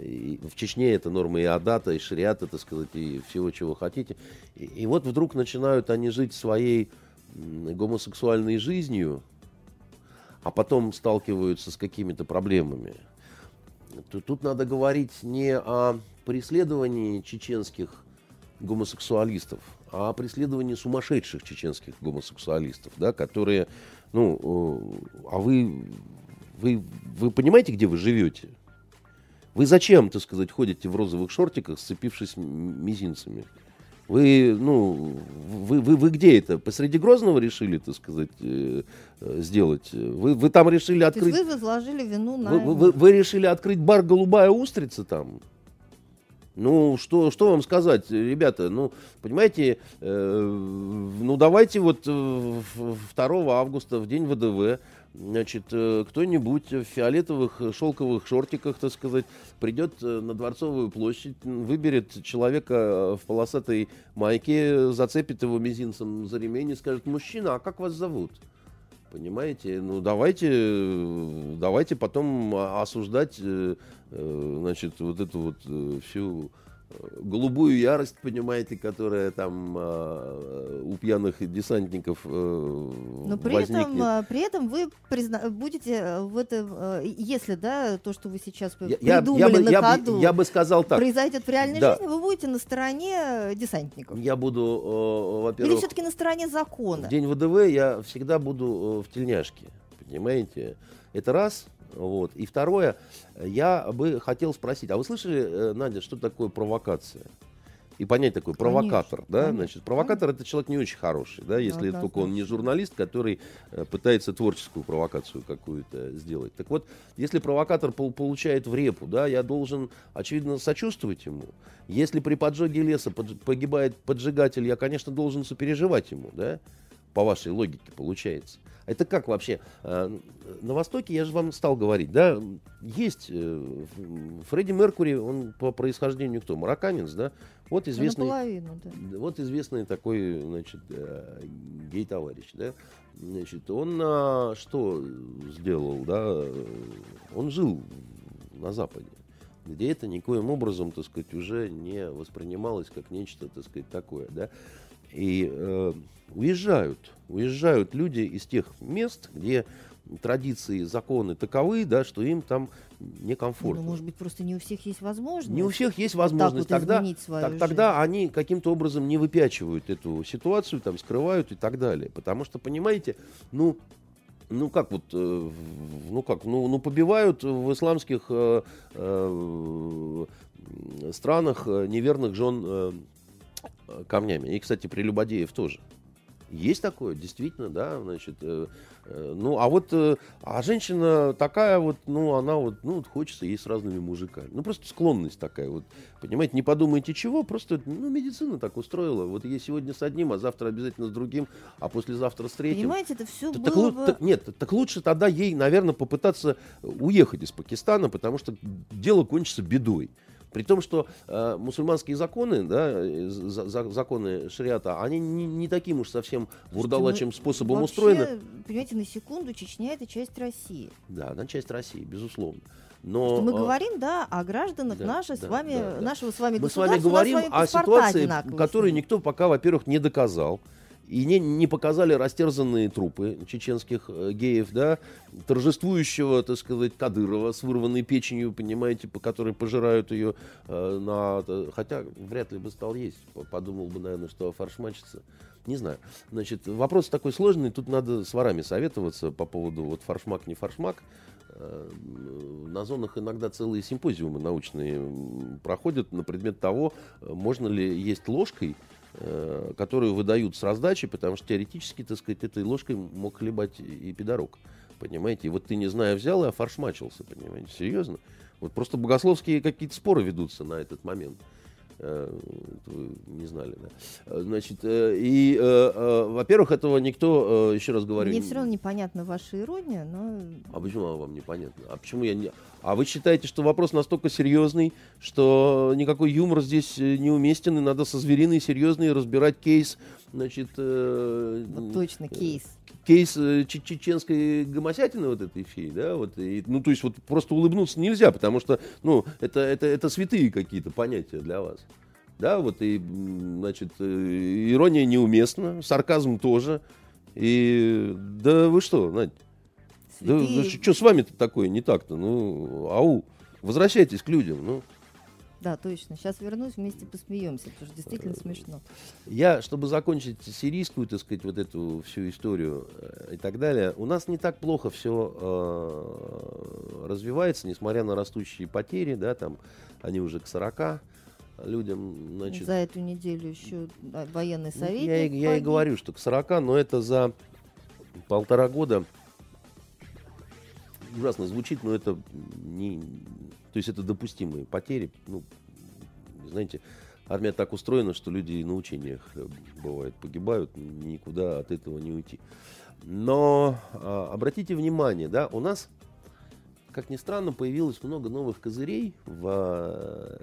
И в Чечне это нормы и адата, и шариата, так сказать, и всего, чего хотите. И, и вот вдруг начинают они жить своей гомосексуальной жизнью, а потом сталкиваются с какими-то проблемами. Тут, тут надо говорить не о преследовании чеченских гомосексуалистов, а о преследовании сумасшедших чеченских гомосексуалистов, да, которые ну, а вы, вы, вы понимаете, где вы живете? Вы зачем, так сказать, ходите в розовых шортиках, сцепившись мизинцами? Вы, ну, вы, вы, вы где это? Посреди Грозного решили, так сказать, э, э, сделать? Вы, вы там решили открыть... То есть вы возложили вину на... Вы, вы, вы решили открыть бар «Голубая устрица» там? Ну, что, что вам сказать, ребята? Ну, понимаете, э, ну, давайте вот 2 августа, в день ВДВ, значит, э, кто-нибудь в фиолетовых шелковых шортиках, так сказать, придет э, на Дворцовую площадь, выберет человека э, в полосатой майке, зацепит его мизинцем за ремень и скажет, мужчина, а как вас зовут? Понимаете? Ну, давайте, давайте потом осуждать, значит, вот эту вот всю голубую ярость, понимаете, которая там э, у пьяных десантников э, Но при возникнет. этом, а, при этом вы призна... будете э, в это, э, если, да, то, что вы сейчас я, придумали я, я, на я, ходу, я, я бы сказал так, произойдет в реальной да. жизни, вы будете на стороне десантников. Я буду, э, во-первых... Или все-таки на стороне закона? В день ВДВ я всегда буду э, в тельняшке, понимаете? Это раз. Вот. И второе, я бы хотел спросить, а вы слышали, э, Надя, что такое провокация? И понять такой провокатор, конечно, да, конечно. значит, провокатор это человек не очень хороший, да, если да, только да, он не журналист, который э, пытается творческую провокацию какую-то сделать. Так вот, если провокатор пол- получает в репу, да, я должен, очевидно, сочувствовать ему. Если при поджоге леса погибает поджигатель, я, конечно, должен сопереживать ему, да, по вашей логике получается. Это как вообще? Э, на Востоке, я же вам стал говорить, да, есть э, Фредди Меркури, он по происхождению кто? Марокканец, да? Вот известный, да. вот известный такой, значит, э, гей-товарищ, да? Значит, он а, что сделал, да? Он жил на Западе где это никоим образом, так сказать, уже не воспринималось как нечто, так сказать, такое, да. И э, уезжают, уезжают люди из тех мест, где традиции, законы таковы, да, что им там некомфортно. Ну, может быть, просто не у всех есть возможность. Не у всех есть возможность. Вот тогда, так, тогда они каким-то образом не выпячивают эту ситуацию, там, скрывают и так далее. Потому что, понимаете, ну, ну как вот, э, ну как, ну, ну побивают в исламских э, э, странах неверных жен э, камнями. И, кстати, прелюбодеев тоже. Есть такое, действительно, да, значит, э, э, ну, а вот, э, а женщина такая вот, ну, она вот, ну, вот хочется ей с разными мужиками. Ну, просто склонность такая вот, понимаете, не подумайте чего, просто, ну, медицина так устроила. Вот ей сегодня с одним, а завтра обязательно с другим, а послезавтра с третьим. Понимаете, это все так, было так, бы... так, Нет, так лучше тогда ей, наверное, попытаться уехать из Пакистана, потому что дело кончится бедой. При том, что э, мусульманские законы, да, э, за, за, законы шариата, они не, не таким уж совсем вурдалачим способом вообще, устроены. Понимаете, на секунду Чечня это часть России. Да, она часть России, безусловно. Но, мы а, говорим, да, о гражданах да, нашей да, с вами, да, да. нашего с вами Мы с вами говорим о ситуации, которую никто пока, во-первых, не доказал. И не, не показали растерзанные трупы чеченских э, геев, да, торжествующего, так сказать, Кадырова с вырванной печенью, понимаете, по которой пожирают ее э, на... Хотя вряд ли бы стал есть, подумал бы, наверное, что фаршмачится. Не знаю. Значит, вопрос такой сложный, тут надо с ворами советоваться по поводу вот фаршмак, не фаршмак. Э, на зонах иногда целые симпозиумы научные проходят на предмет того, э, можно ли есть ложкой Э, которую выдают с раздачи, потому что теоретически, так сказать, этой ложкой мог хлебать и пидорок. Понимаете? И вот ты, не зная, взял и офаршмачился, понимаете? Серьезно? Вот просто богословские какие-то споры ведутся на этот момент. Э, вы не знали, да. Значит, э, и, во-первых, этого никто, еще раз говорю... Мне все равно непонятна ваша ирония, но... А почему вам непонятно? А почему я не... А вы считаете, что вопрос настолько серьезный, что никакой юмор здесь неуместен, и надо со звериной серьезной разбирать кейс, значит... Э, вот точно, кейс кейс э, чеченской гомосятины вот этой феи, да, вот, и, ну, то есть вот просто улыбнуться нельзя, потому что, ну, это, это, это святые какие-то понятия для вас. Да, вот, и, значит, э, ирония неуместна, сарказм тоже, и, да вы что, Надь, да, да что с вами-то такое не так-то, ну, ау, возвращайтесь к людям, ну. Да, точно. Сейчас вернусь, вместе посмеемся, потому что действительно э, смешно. Я, чтобы закончить сирийскую, так сказать, вот эту всю историю э, и так далее, у нас не так плохо все э, развивается, несмотря на растущие потери, да, там они уже к 40 людям, значит... За эту неделю еще военный ну, советник Я, я и говорю, что к 40, но это за полтора года ужасно звучит, но это не, то есть это допустимые потери. Ну, Знаете, армия так устроена, что люди и на учениях, э, бывает, погибают, никуда от этого не уйти. Но а, обратите внимание, да, у нас, как ни странно, появилось много новых козырей в а,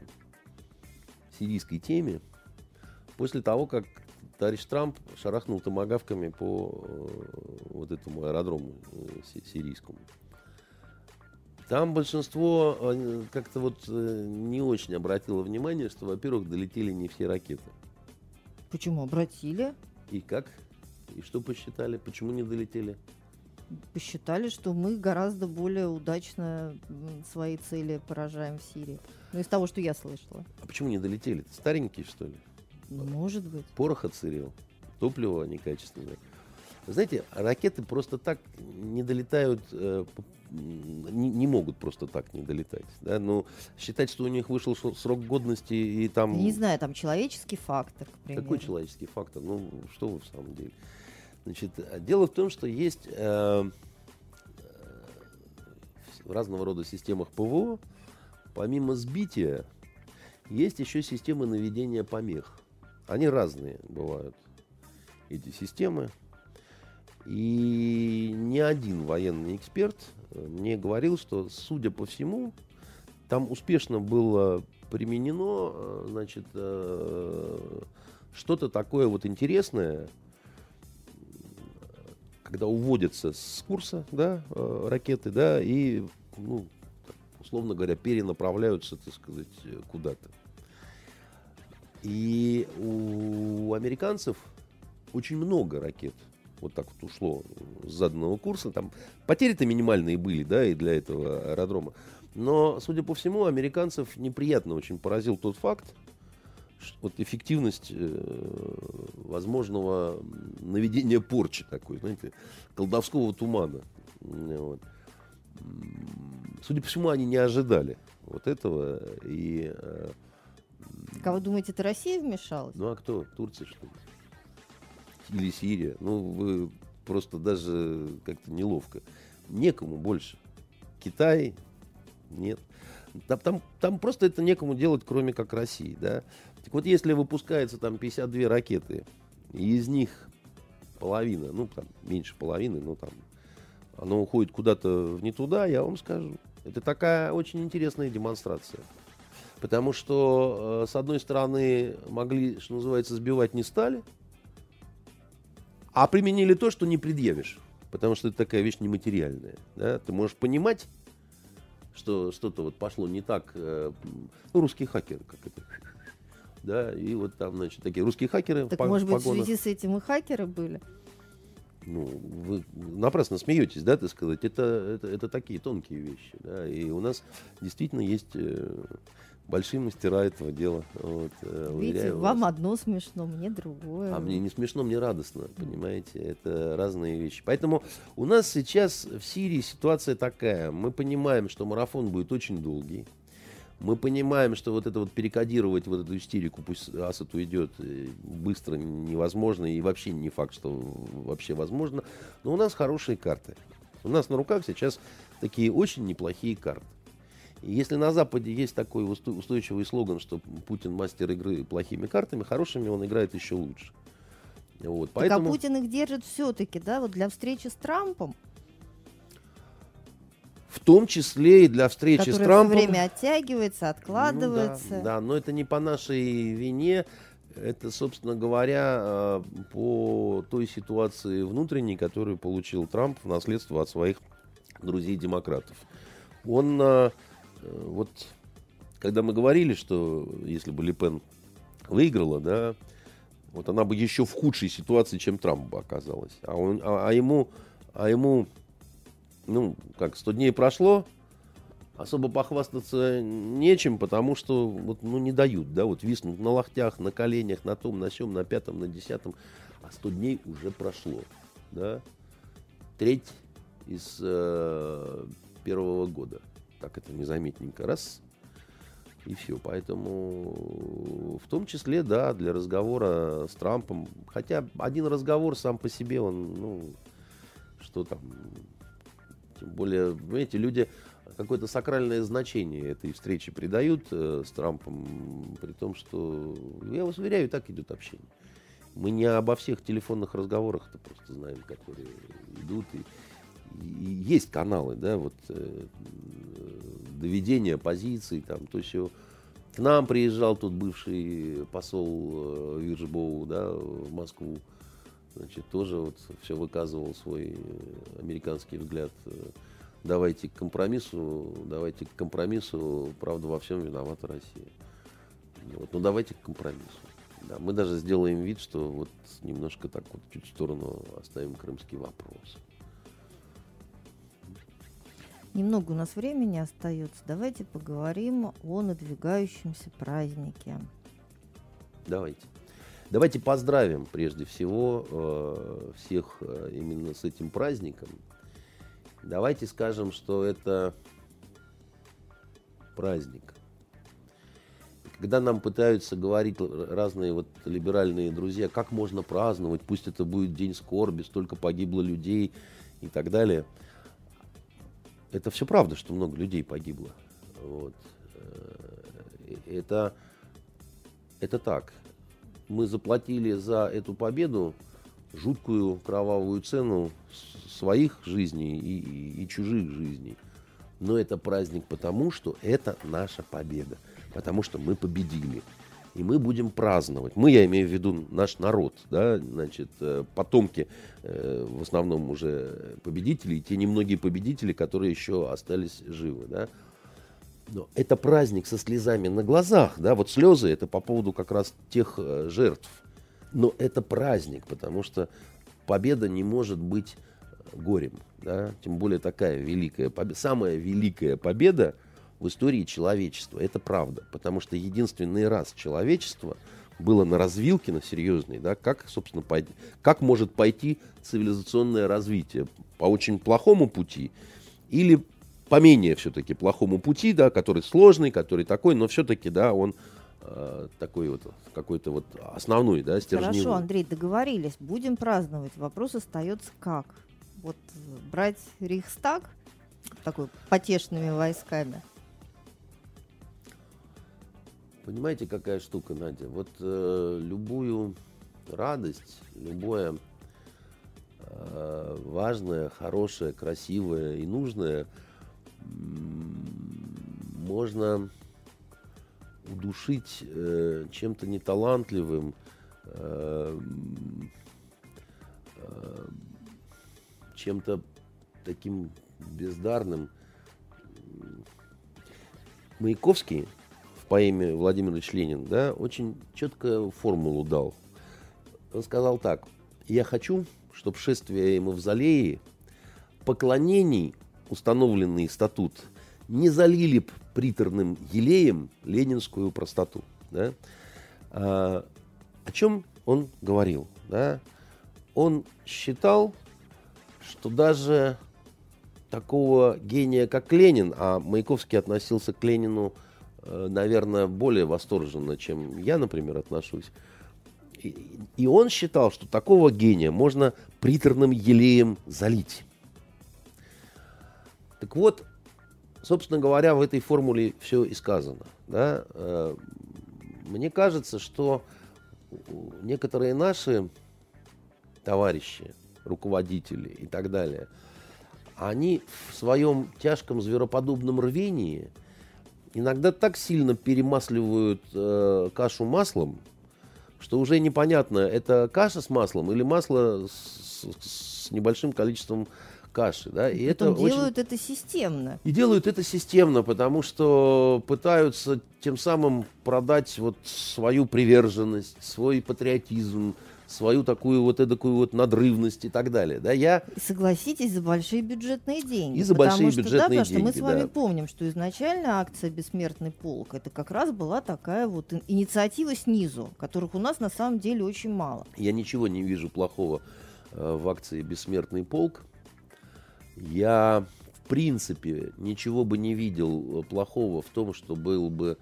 сирийской теме после того, как товарищ Трамп шарахнул томогавками по э, вот этому аэродрому э, сирийскому. Там большинство э, как-то вот не очень обратило внимание, что, во-первых, долетели не все ракеты. Почему обратили? И как? И что посчитали? Почему не долетели? Посчитали, что мы гораздо более удачно свои цели поражаем в Сирии. Ну, из того, что я слышала. А почему не долетели? Старенькие, что ли? Может быть. Порох отсырел, топливо некачественное. Знаете, ракеты просто так не долетают, э, не, не могут просто так не долетать. Да? Но считать, что у них вышел срок годности и там... Не знаю, там человеческий фактор, к примеру. Какой человеческий фактор? Ну, что вы в самом деле? Значит, дело в том, что есть э, в разного рода системах ПВО, помимо сбития, есть еще системы наведения помех. Они разные бывают, эти системы. И ни один военный эксперт э, мне говорил, что, судя по всему, там успешно было применено, э, значит, э, что-то такое вот интересное, когда уводятся с курса, да, ракеты, да, и, ну, условно говоря, перенаправляются, так сказать, куда-то. И у американцев очень много ракет вот так вот ушло с заданного курса. Там потери-то минимальные были, да, и для этого аэродрома. Но, судя по всему, американцев неприятно очень поразил тот факт, что вот эффективность э, возможного наведения порчи такой, знаете, колдовского тумана. Вот. Судя по всему, они не ожидали вот этого. И э, так а вы думаете, это Россия вмешалась? Ну а кто? Турция, что ли? Или Сирия? Ну, вы просто даже как-то неловко. Некому больше. Китай нет. Там, там, там просто это некому делать, кроме как России, да. Так вот, если выпускается там 52 ракеты, и из них половина, ну, там, меньше половины, ну, там, оно уходит куда-то не туда, я вам скажу. Это такая очень интересная демонстрация. Потому что, э, с одной стороны, могли, что называется, сбивать не стали, а применили то, что не предъявишь. Потому что это такая вещь нематериальная. Да? Ты можешь понимать, что что-то вот пошло не так. Э, ну, русские хакеры, как это. Да, и вот там, значит, такие русские хакеры. Так, по, может быть, погонах. в связи с этим и хакеры были? Ну, вы напрасно смеетесь, да, так сказать. Это, это, это такие тонкие вещи. Да, и у нас действительно есть э, большие мастера этого дела. Вот, э, Видите, вам вас. одно смешно, мне другое. А мне не смешно, мне радостно, понимаете? Это разные вещи. Поэтому у нас сейчас в Сирии ситуация такая. Мы понимаем, что марафон будет очень долгий. Мы понимаем, что вот это вот перекодировать вот эту истерику, пусть Асад уйдет, э, быстро невозможно, и вообще не факт, что вообще возможно. Но у нас хорошие карты. У нас на руках сейчас такие очень неплохие карты. Если на Западе есть такой устойчивый слоган, что Путин мастер игры плохими картами, хорошими он играет еще лучше. Вот, так поэтому... а Путин их держит все-таки, да, вот для встречи с Трампом? В том числе и для встречи с Трампом. время оттягивается, откладывается. Ну, да, да, но это не по нашей вине. Это, собственно говоря, э, по той ситуации внутренней, которую получил Трамп в наследство от своих друзей-демократов. Он Э, вот когда мы говорили, что если бы Лепен выиграла, да, вот она бы еще в худшей ситуации, чем Трамп бы оказалась. А, он, а, а ему, а ему, ну, как, 100 дней прошло, особо похвастаться нечем, потому что вот, ну, не дают, да, вот виснут на локтях, на коленях, на том, на сем, на пятом, на десятом, а 100 дней уже прошло, да, треть из э, первого года – так это незаметненько. Раз, и все. Поэтому в том числе, да, для разговора с Трампом. Хотя один разговор сам по себе, он, ну, что там, тем более, понимаете, люди какое-то сакральное значение этой встречи придают э, с Трампом, при том, что, я вас уверяю, так идет общение. Мы не обо всех телефонных разговорах-то просто знаем, которые идут. И, есть каналы, да, вот э, доведение позиций, там, то все. К нам приезжал тут бывший посол э, Виржбоу, да, в Москву. Значит, тоже вот все выказывал свой э, американский взгляд. Давайте к компромиссу, давайте к компромиссу, правда, во всем виновата Россия. Вот, ну давайте к компромиссу. Да, мы даже сделаем вид, что вот немножко так вот чуть в сторону оставим крымский вопрос. Немного у нас времени остается. Давайте поговорим о надвигающемся празднике. Давайте. Давайте поздравим прежде всего э, всех э, именно с этим праздником. Давайте скажем, что это праздник. Когда нам пытаются говорить разные вот либеральные друзья, как можно праздновать, пусть это будет день скорби, столько погибло людей и так далее – это все правда, что много людей погибло. Вот. Э, это, это так. Мы заплатили за эту победу жуткую кровавую цену своих жизней и, и, и чужих жизней. Но это праздник потому, что это наша победа. Потому что мы победили и мы будем праздновать. Мы, я имею в виду наш народ, да, значит, э, потомки э, в основном уже победителей, те немногие победители, которые еще остались живы, да. Но это праздник со слезами на глазах, да, вот слезы это по поводу как раз тех э, жертв. Но это праздник, потому что победа не может быть горем, да, тем более такая великая победа. Самая великая победа – в истории человечества. Это правда, потому что единственный раз человечество было на развилке, на серьезной, да, как, собственно, пойти, как может пойти цивилизационное развитие по очень плохому пути или по менее все-таки плохому пути, да, который сложный, который такой, но все-таки, да, он э, такой вот какой-то вот основной, да, стержневой. Хорошо, Андрей, договорились, будем праздновать. Вопрос остается как? Вот брать Рейхстаг такой потешными войсками – Понимаете, какая штука, Надя? Вот э, любую радость, любое э, важное, хорошее, красивое и нужное можно удушить э, чем-то неталантливым, э, э, чем-то таким бездарным. Маяковский поэме Владимир Ильич Ленин, да, очень четкую формулу дал. Он сказал так. Я хочу, чтобы шествие и мавзолеи поклонений, установленный статут, не залили б приторным елеем ленинскую простоту. Да? А, о чем он говорил? Да? Он считал, что даже такого гения, как Ленин, а Маяковский относился к Ленину наверное, более восторженно, чем я, например, отношусь. И, и он считал, что такого гения можно приторным елеем залить. Так вот, собственно говоря, в этой формуле все и сказано. Да? Э, мне кажется, что некоторые наши товарищи, руководители и так далее, они в своем тяжком звероподобном рвении – иногда так сильно перемасливают э, кашу маслом, что уже непонятно, это каша с маслом или масло с, с небольшим количеством каши. Да? И это делают очень... это системно. И делают это системно, потому что пытаются тем самым продать вот свою приверженность, свой патриотизм, свою такую вот эдакую вот надрывность и так далее. Да, я... Согласитесь, за большие бюджетные деньги. И за большие что, бюджетные да, потому деньги, что мы с вами да. помним, что изначально акция «Бессмертный полк» это как раз была такая вот инициатива снизу, которых у нас на самом деле очень мало. Я ничего не вижу плохого э, в акции «Бессмертный полк». Я, в принципе, ничего бы не видел э, плохого в том, что был бы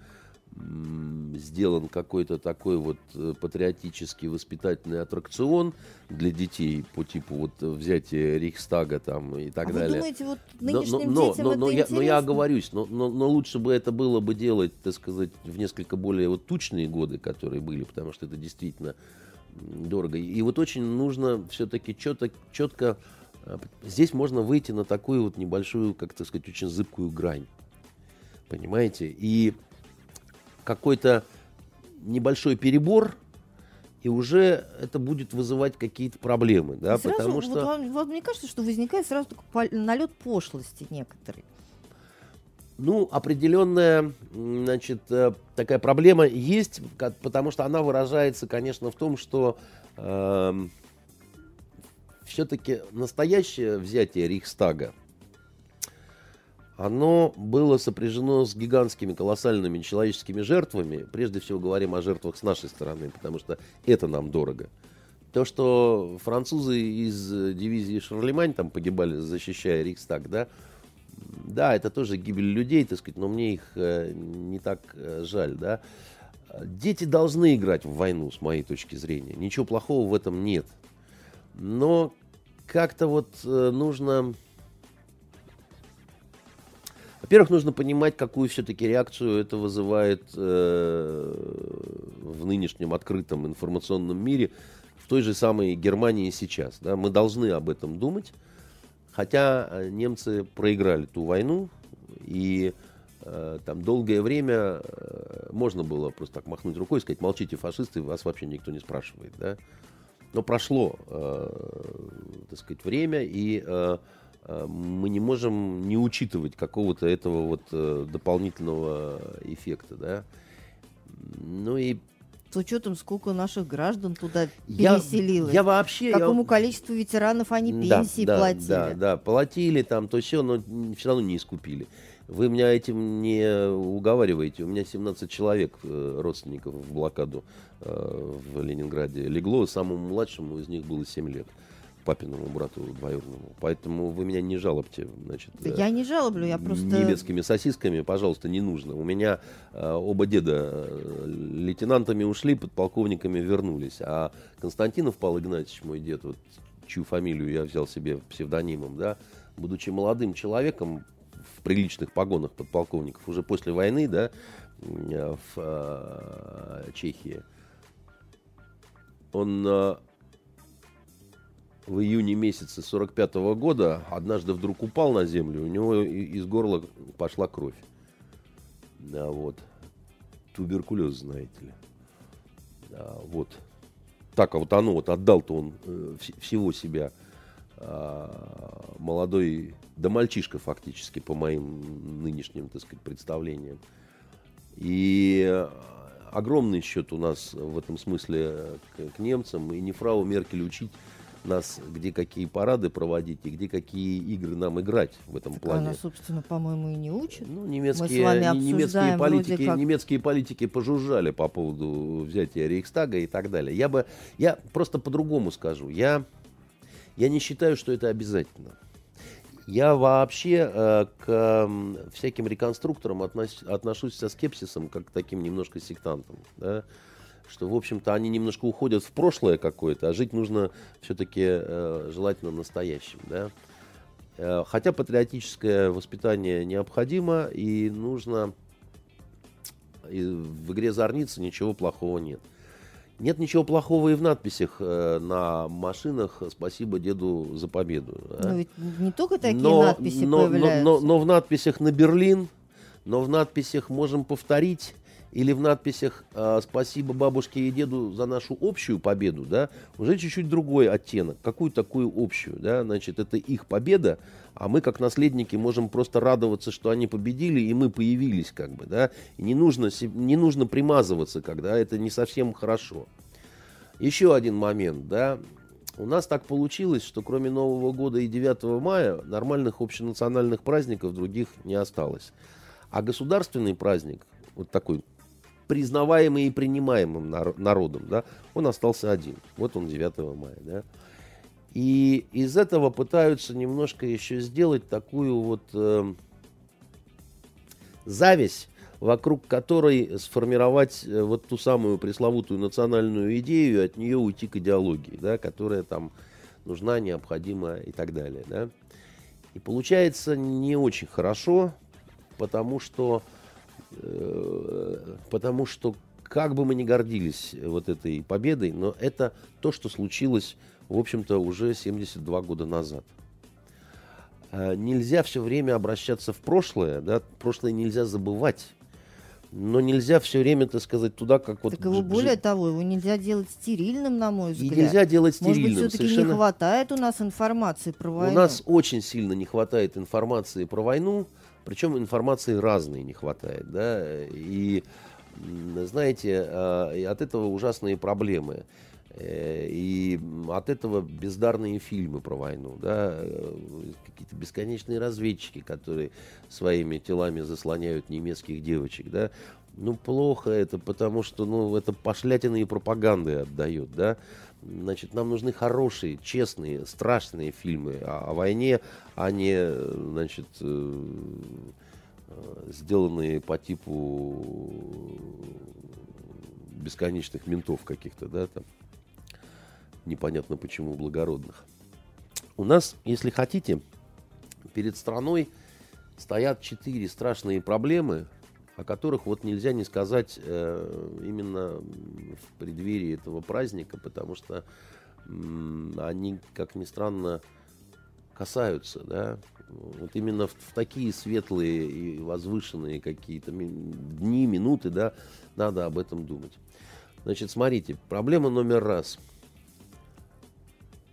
сделан какой-то такой вот э, патриотический воспитательный аттракцион для детей по типу вот взятия Рейхстага там и так а далее. Вы думаете, вот нынешним но, детям но, это но, интересно? я, но я оговорюсь, но, но, но лучше бы это было бы делать, так сказать, в несколько более вот тучные годы, которые были, потому что это действительно дорого. И вот очень нужно все-таки четко, четко э, здесь можно выйти на такую вот небольшую, как так сказать, очень зыбкую грань. Понимаете? И какой-то небольшой перебор, и уже это будет вызывать какие-то проблемы, да, сразу, потому вот что... вам, вам мне кажется, что возникает сразу такой налет пошлости некоторые. Ну, определенная, значит, э, такая проблема есть, потому что она выражается, конечно, в том, что э, эм, все-таки настоящее взятие Рейхстага, оно было сопряжено с гигантскими, колоссальными человеческими жертвами. Прежде всего говорим о жертвах с нашей стороны, потому что это нам дорого. То, что французы из дивизии Шарлемань там погибали, защищая Рейхстаг, да, да, это тоже гибель людей, так сказать, но мне их э, не так э, жаль, да. Дети должны играть в войну, с моей точки зрения. Ничего плохого в этом нет. Но как-то вот э, нужно во-первых, нужно понимать, какую все-таки реакцию это вызывает э, в нынешнем открытом информационном мире, в той же самой Германии сейчас. Да? Мы должны об этом думать, хотя э, немцы проиграли ту войну, и э, там долгое время э, можно было просто так махнуть рукой и сказать, молчите, фашисты, вас вообще никто не спрашивает. Да? Но прошло, э, так сказать, время, и э, мы не можем не учитывать какого-то этого вот э, дополнительного эффекта, да. Ну и с учетом, сколько наших граждан туда я, переселилось. Я вообще... Какому я... количеству ветеранов они пенсии да, платили. Да, да, платили там, то все, но все равно не искупили. Вы меня этим не уговариваете. У меня 17 человек, э, родственников в блокаду в Ленинграде легло. Самому младшему из них было 7 лет папиному брату двоюродному. Поэтому вы меня не жалобте. Значит, я не жалоблю, я просто... Немецкими сосисками, пожалуйста, не нужно. У меня э, оба деда э, лейтенантами ушли, подполковниками вернулись. А Константинов Павел Игнатьевич, мой дед, вот, чью фамилию я взял себе псевдонимом, да, будучи молодым человеком в приличных погонах подполковников, уже после войны, да, в э, Чехии, он э, в июне месяце 45 -го года однажды вдруг упал на землю, у него из горла пошла кровь. Да, вот. Туберкулез, знаете ли. Да, вот. Так, а вот оно, вот отдал-то он э, всего себя э, молодой, да мальчишка фактически, по моим нынешним, так сказать, представлениям. И огромный счет у нас в этом смысле к, к немцам, и не фрау Меркель учить нас, где какие парады проводить и где какие игры нам играть в этом так плане. Она, собственно, по-моему, и не учит. Ну, немецкие, немецкие, политики, как... немецкие политики пожужжали по поводу взятия Рейхстага и так далее. Я бы, я просто по-другому скажу. Я, я не считаю, что это обязательно. Я вообще э, к э, всяким реконструкторам относ, отношусь со скепсисом, как к таким немножко сектантам. Да? Что, в общем-то, они немножко уходят в прошлое какое-то, а жить нужно все-таки э, желательно настоящим, да. Э, хотя патриотическое воспитание необходимо и нужно, и в игре «Зорница» ничего плохого нет. Нет ничего плохого и в надписях э, на машинах «Спасибо деду за победу». Да? Но ведь не только такие но, надписи но, появляются. Но, но, но в надписях на Берлин, но в надписях можем повторить или в надписях э, «Спасибо бабушке и деду за нашу общую победу», да, уже чуть-чуть другой оттенок. Какую такую общую, да, значит, это их победа, а мы, как наследники, можем просто радоваться, что они победили, и мы появились, как бы, да, и не нужно, не нужно примазываться, когда это не совсем хорошо. Еще один момент, да, у нас так получилось, что кроме Нового года и 9 мая нормальных общенациональных праздников других не осталось. А государственный праздник, вот такой признаваемый и принимаемым народом, да, он остался один. Вот он 9 мая, да. И из этого пытаются немножко еще сделать такую вот э, зависть вокруг которой сформировать э, вот ту самую пресловутую национальную идею, от нее уйти к идеологии, да, которая там нужна, необходима и так далее. Да. И получается не очень хорошо, потому что, потому что как бы мы ни гордились вот этой победой, но это то, что случилось, в общем-то, уже 72 года назад. А нельзя все время обращаться в прошлое, да, прошлое нельзя забывать. Но нельзя все время, так сказать, туда, как вот... Так его более того, его нельзя делать стерильным, на мой взгляд. И нельзя делать стерильным. Может быть, все-таки совершенно... не хватает у нас информации про войну? У нас очень сильно не хватает информации про войну, причем информации разной не хватает, да, и знаете, а, от этого ужасные проблемы. Э, и от этого бездарные фильмы про войну, да, э, какие-то бесконечные разведчики, которые своими телами заслоняют немецких девочек, да. Ну, плохо это, потому что, ну, это пошлятины и пропаганды отдают, да. Значит, нам нужны хорошие, честные, страшные фильмы о, о войне, а не, значит, э, сделанные по типу бесконечных ментов каких-то, да, там, непонятно почему благородных. У нас, если хотите, перед страной стоят четыре страшные проблемы, о которых вот нельзя не сказать э, именно в преддверии этого праздника, потому что они, как ни странно, касаются, да, вот именно в, в такие светлые и возвышенные какие-то дни, минуты, да, надо об этом думать. Значит, смотрите, проблема номер раз.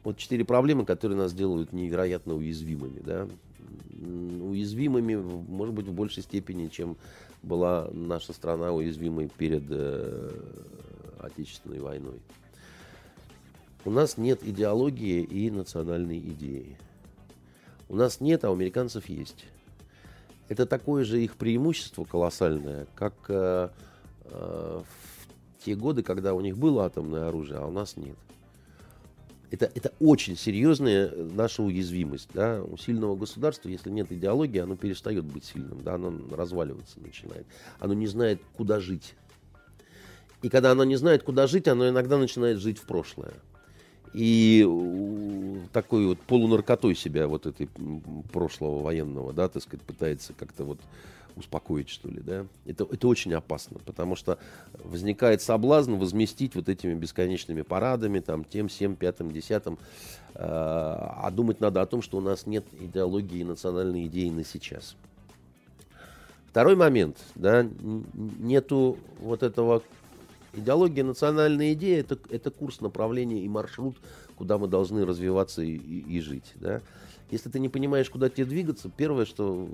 Вот четыре проблемы, которые нас делают невероятно уязвимыми, да, уязвимыми, может быть, в большей степени, чем была наша страна уязвимой перед э, Отечественной войной. У нас нет идеологии и национальной идеи. У нас нет, а у американцев есть. Это такое же их преимущество колоссальное, как э, э, в те годы, когда у них было атомное оружие, а у нас нет. Это, это очень серьезная наша уязвимость. Да? У сильного государства, если нет идеологии, оно перестает быть сильным, да? оно разваливаться начинает. Оно не знает, куда жить. И когда оно не знает, куда жить, оно иногда начинает жить в прошлое и такой вот полунаркотой себя вот этой прошлого военного, да, так сказать, пытается как-то вот успокоить, что ли, да. Это, это очень опасно, потому что возникает соблазн возместить вот этими бесконечными парадами, там, тем, всем, пятым, десятым, э, а думать надо о том, что у нас нет идеологии и национальной идеи на сейчас. Второй момент, да, нету вот этого Идеология, национальная идея это, – это курс направления и маршрут, куда мы должны развиваться и, и, и жить. Да? Если ты не понимаешь, куда тебе двигаться, первое, что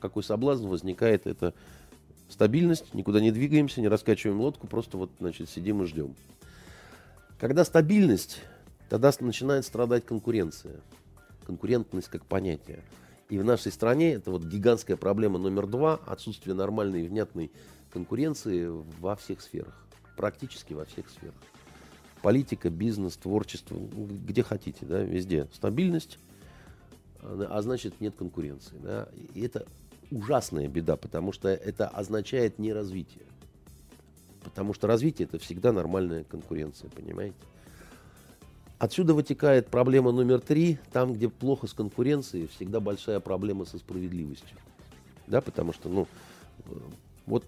какой соблазн возникает, это стабильность, никуда не двигаемся, не раскачиваем лодку, просто вот, значит, сидим и ждем. Когда стабильность, тогда начинает страдать конкуренция. Конкурентность как понятие. И в нашей стране это вот гигантская проблема номер два – отсутствие нормальной и внятной конкуренции во всех сферах практически во всех сферах. Политика, бизнес, творчество, ну, где хотите, да, везде. Стабильность, а значит нет конкуренции. Да? И это ужасная беда, потому что это означает не развитие. Потому что развитие это всегда нормальная конкуренция, понимаете? Отсюда вытекает проблема номер три. Там, где плохо с конкуренцией, всегда большая проблема со справедливостью. Да, потому что, ну, вот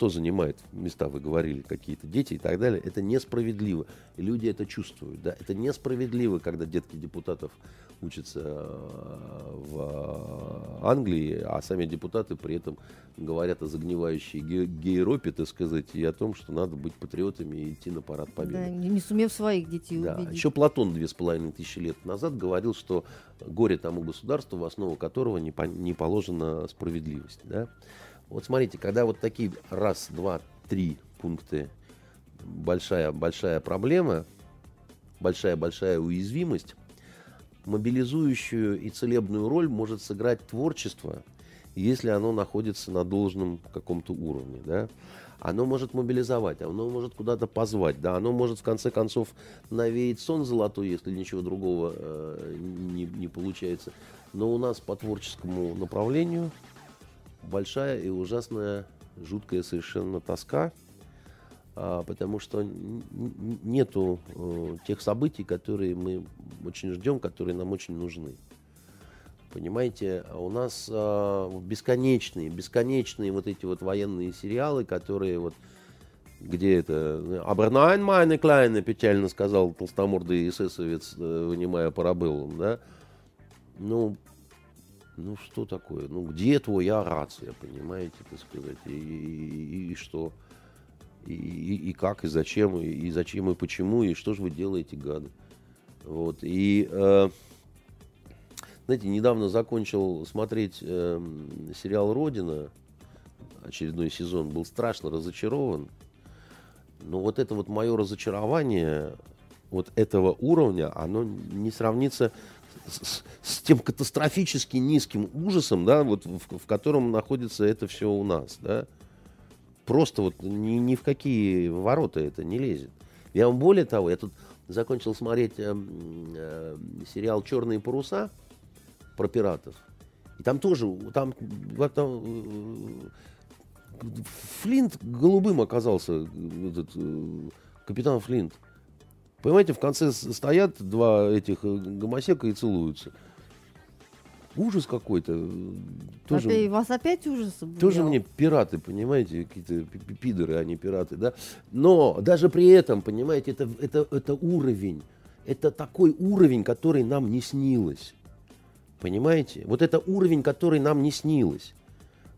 кто занимает места, вы говорили, какие-то дети и так далее, это несправедливо. И люди это чувствуют. Да? Это несправедливо, когда детки депутатов учатся э, в Англии, а сами депутаты при этом говорят о загнивающей гейропе, так сказать, и о том, что надо быть патриотами и идти на парад победы. Да, не сумев своих детей да. убедить. Еще Платон две с половиной тысячи лет назад говорил, что горе тому государству, в основу которого не, по, не положена справедливость. Да? Вот смотрите, когда вот такие раз, два, три пункты, большая, большая проблема, большая-большая уязвимость, мобилизующую и целебную роль может сыграть творчество, если оно находится на должном каком-то уровне, да. Оно может мобилизовать, оно может куда-то позвать, да, оно может в конце концов навеять сон золотой, если ничего другого э, не, не получается. Но у нас по творческому направлению большая и ужасная жуткая совершенно тоска, а, потому что нету э, тех событий, которые мы очень ждем, которые нам очень нужны. Понимаете, а у нас э, бесконечные, бесконечные вот эти вот военные сериалы, которые вот где это «Абернайн майне клайне», печально сказал толстомордый эсэсовец, э, вынимая парабеллум, да? Ну, ну что такое? Ну где твоя рация, понимаете, так сказать? И, и, и что? И, и, и как, и зачем, и, и зачем, и почему, и что же вы делаете, гады? Вот, и... Э, знаете, недавно закончил смотреть э, сериал «Родина», очередной сезон, был страшно разочарован. Но вот это вот мое разочарование вот этого уровня, оно не сравнится с, с тем катастрофически низким ужасом, да, вот в, в котором находится это все у нас, да. Просто вот ни, ни в какие ворота это не лезет. Я вам более того, я тут закончил смотреть э, э, сериал «Черные паруса», про пиратов. И там тоже, там, там э, Флинт голубым оказался, этот, э, капитан Флинт. Понимаете, в конце стоят два этих э, гомосека и целуются. Ужас какой-то. Тоже, опять, вас опять ужас обуял? Тоже мне пираты, понимаете, какие-то пидоры, а не пираты, да. Но даже при этом, понимаете, это, это, это уровень. Это такой уровень, который нам не снилось. Понимаете? Вот это уровень, который нам не снилось.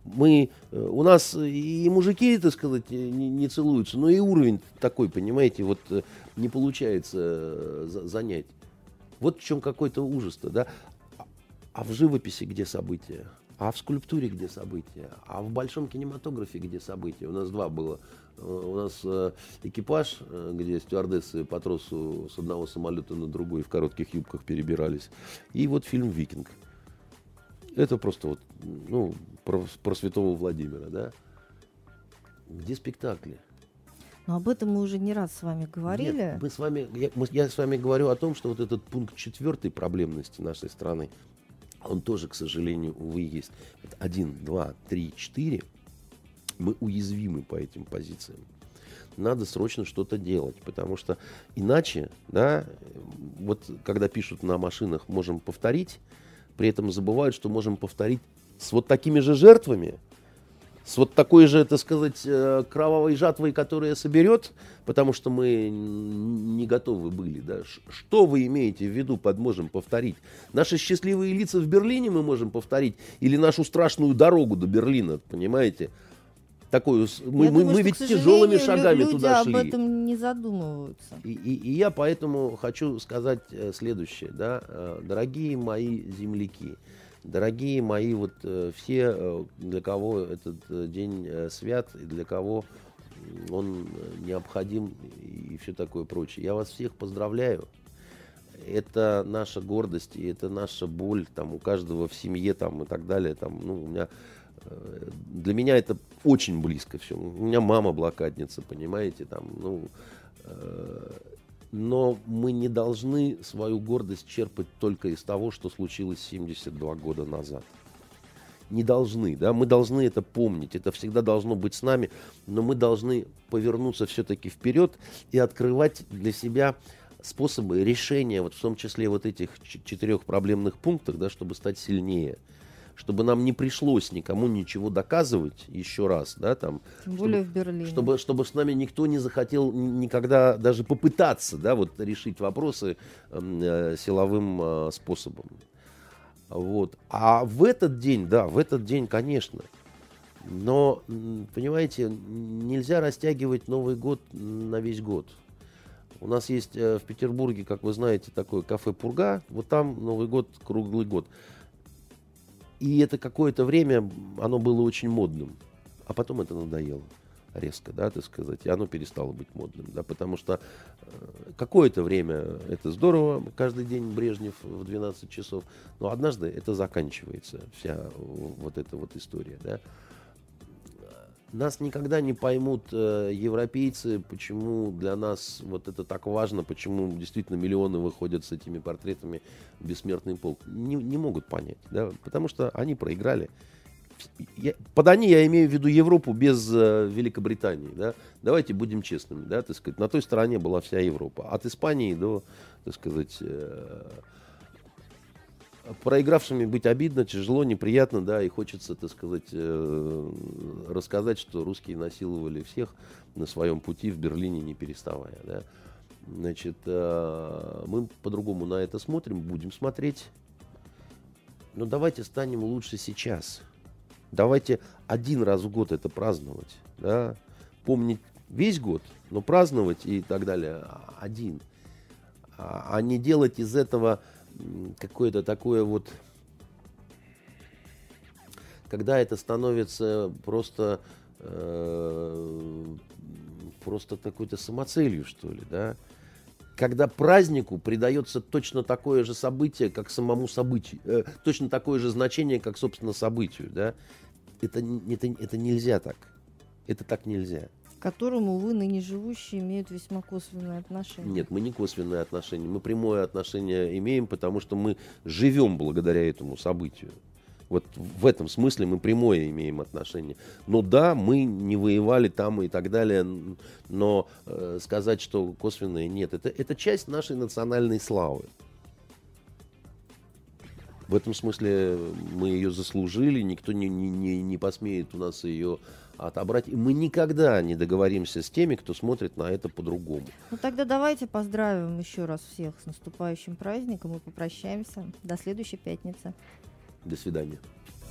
Мы, э, у нас и мужики, так сказать, не, не целуются, но и уровень такой, понимаете, вот э, не получается э, занять. Вот в чем какой-то ужас-то, да? А в живописи где события? А в скульптуре где события? А в большом кинематографе где события? У нас два было. У нас экипаж, где стюардессы по тросу с одного самолета на другой в коротких юбках перебирались. И вот фильм «Викинг». Это просто вот, ну, про, про святого Владимира, да? Где спектакли? Но об этом мы уже не раз с вами говорили. Нет, мы с вами, я, мы, я с вами говорю о том, что вот этот пункт четвертой проблемности нашей страны, он тоже, к сожалению, увы, есть. Один, два, три, четыре. Мы уязвимы по этим позициям. Надо срочно что-то делать, потому что иначе, да, вот когда пишут на машинах, можем повторить, при этом забывают, что можем повторить с вот такими же жертвами, с вот такой же, так сказать, э, кровавой жатвой, которая соберет, потому что мы не готовы были. Да? Что вы имеете в виду под можем повторить? Наши счастливые лица в Берлине мы можем повторить или нашу страшную дорогу до Берлина, понимаете? такую... Мы, мы, мы ведь тяжелыми шагами люди туда шли. об этом не задумываются. И, и, и я поэтому хочу сказать э, следующее, да, э, дорогие мои земляки, дорогие мои вот э, все, для кого этот день свят и для кого он необходим и все такое прочее. Я вас всех поздравляю. Это наша гордость и это наша боль, там у каждого в семье там и так далее. Там, ну, у меня для меня это очень близко все. У меня мама блокадница, понимаете, там, ну, э, но мы не должны свою гордость черпать только из того, что случилось 72 года назад. Не должны, да, мы должны это помнить, это всегда должно быть с нами, но мы должны повернуться все-таки вперед и открывать для себя способы решения, вот в том числе вот этих четырех проблемных пунктов, да, чтобы стать сильнее – чтобы нам не пришлось никому ничего доказывать еще раз, да, там. Тем более в Берлине. Чтобы, чтобы с нами никто не захотел никогда даже попытаться, да, вот решить вопросы э, силовым э, способом. Вот. А в этот день, да, в этот день, конечно. Но, понимаете, нельзя растягивать Новый год на весь год. У нас есть э, в Петербурге, как вы знаете, такое кафе «Пурга». Вот там Новый год круглый год. И это какое-то время, оно было очень модным. А потом это надоело резко, да, так сказать, и оно перестало быть модным, да, потому что э, какое-то время это здорово, каждый день Брежнев в 12 часов, но однажды это заканчивается, вся вот эта вот история, да. Нас никогда не поймут э, европейцы, почему для нас вот это так важно, почему действительно миллионы выходят с этими портретами в бессмертный полк. Не, не могут понять, да, потому что они проиграли. я, под они я имею в виду Европу без э, Великобритании, да, давайте будем честными, да, так сказать, на той стороне была вся Европа, от Испании до, так сказать, э, проигравшими быть обидно, тяжело, неприятно, да, и хочется, так сказать, э, рассказать, что русские насиловали всех на своем пути в Берлине, не переставая, да. Значит, э, мы по-другому на это смотрим, будем смотреть. Но давайте станем лучше сейчас. Давайте один раз в год это праздновать, да, помнить весь год, но праздновать и так далее один, а, а не делать из этого какое-то такое вот, когда это становится просто, э, просто какой-то самоцелью, что ли, да, когда празднику придается точно такое же событие, как самому событию, э, точно такое же значение, как, собственно, событию, да, это, это, это нельзя так. Это так нельзя которому вы, ныне живущие, имеют весьма косвенное отношение. Нет, мы не косвенное отношение, мы прямое отношение имеем, потому что мы живем благодаря этому событию. Вот в этом смысле мы прямое имеем отношение. Но да, мы не воевали там и так далее, но э, сказать, что косвенное нет, это, это часть нашей национальной славы. В этом смысле мы ее заслужили, никто не, не, не посмеет у нас ее отобрать. И мы никогда не договоримся с теми, кто смотрит на это по-другому. Ну тогда давайте поздравим еще раз всех с наступающим праздником и попрощаемся. До следующей пятницы. До свидания.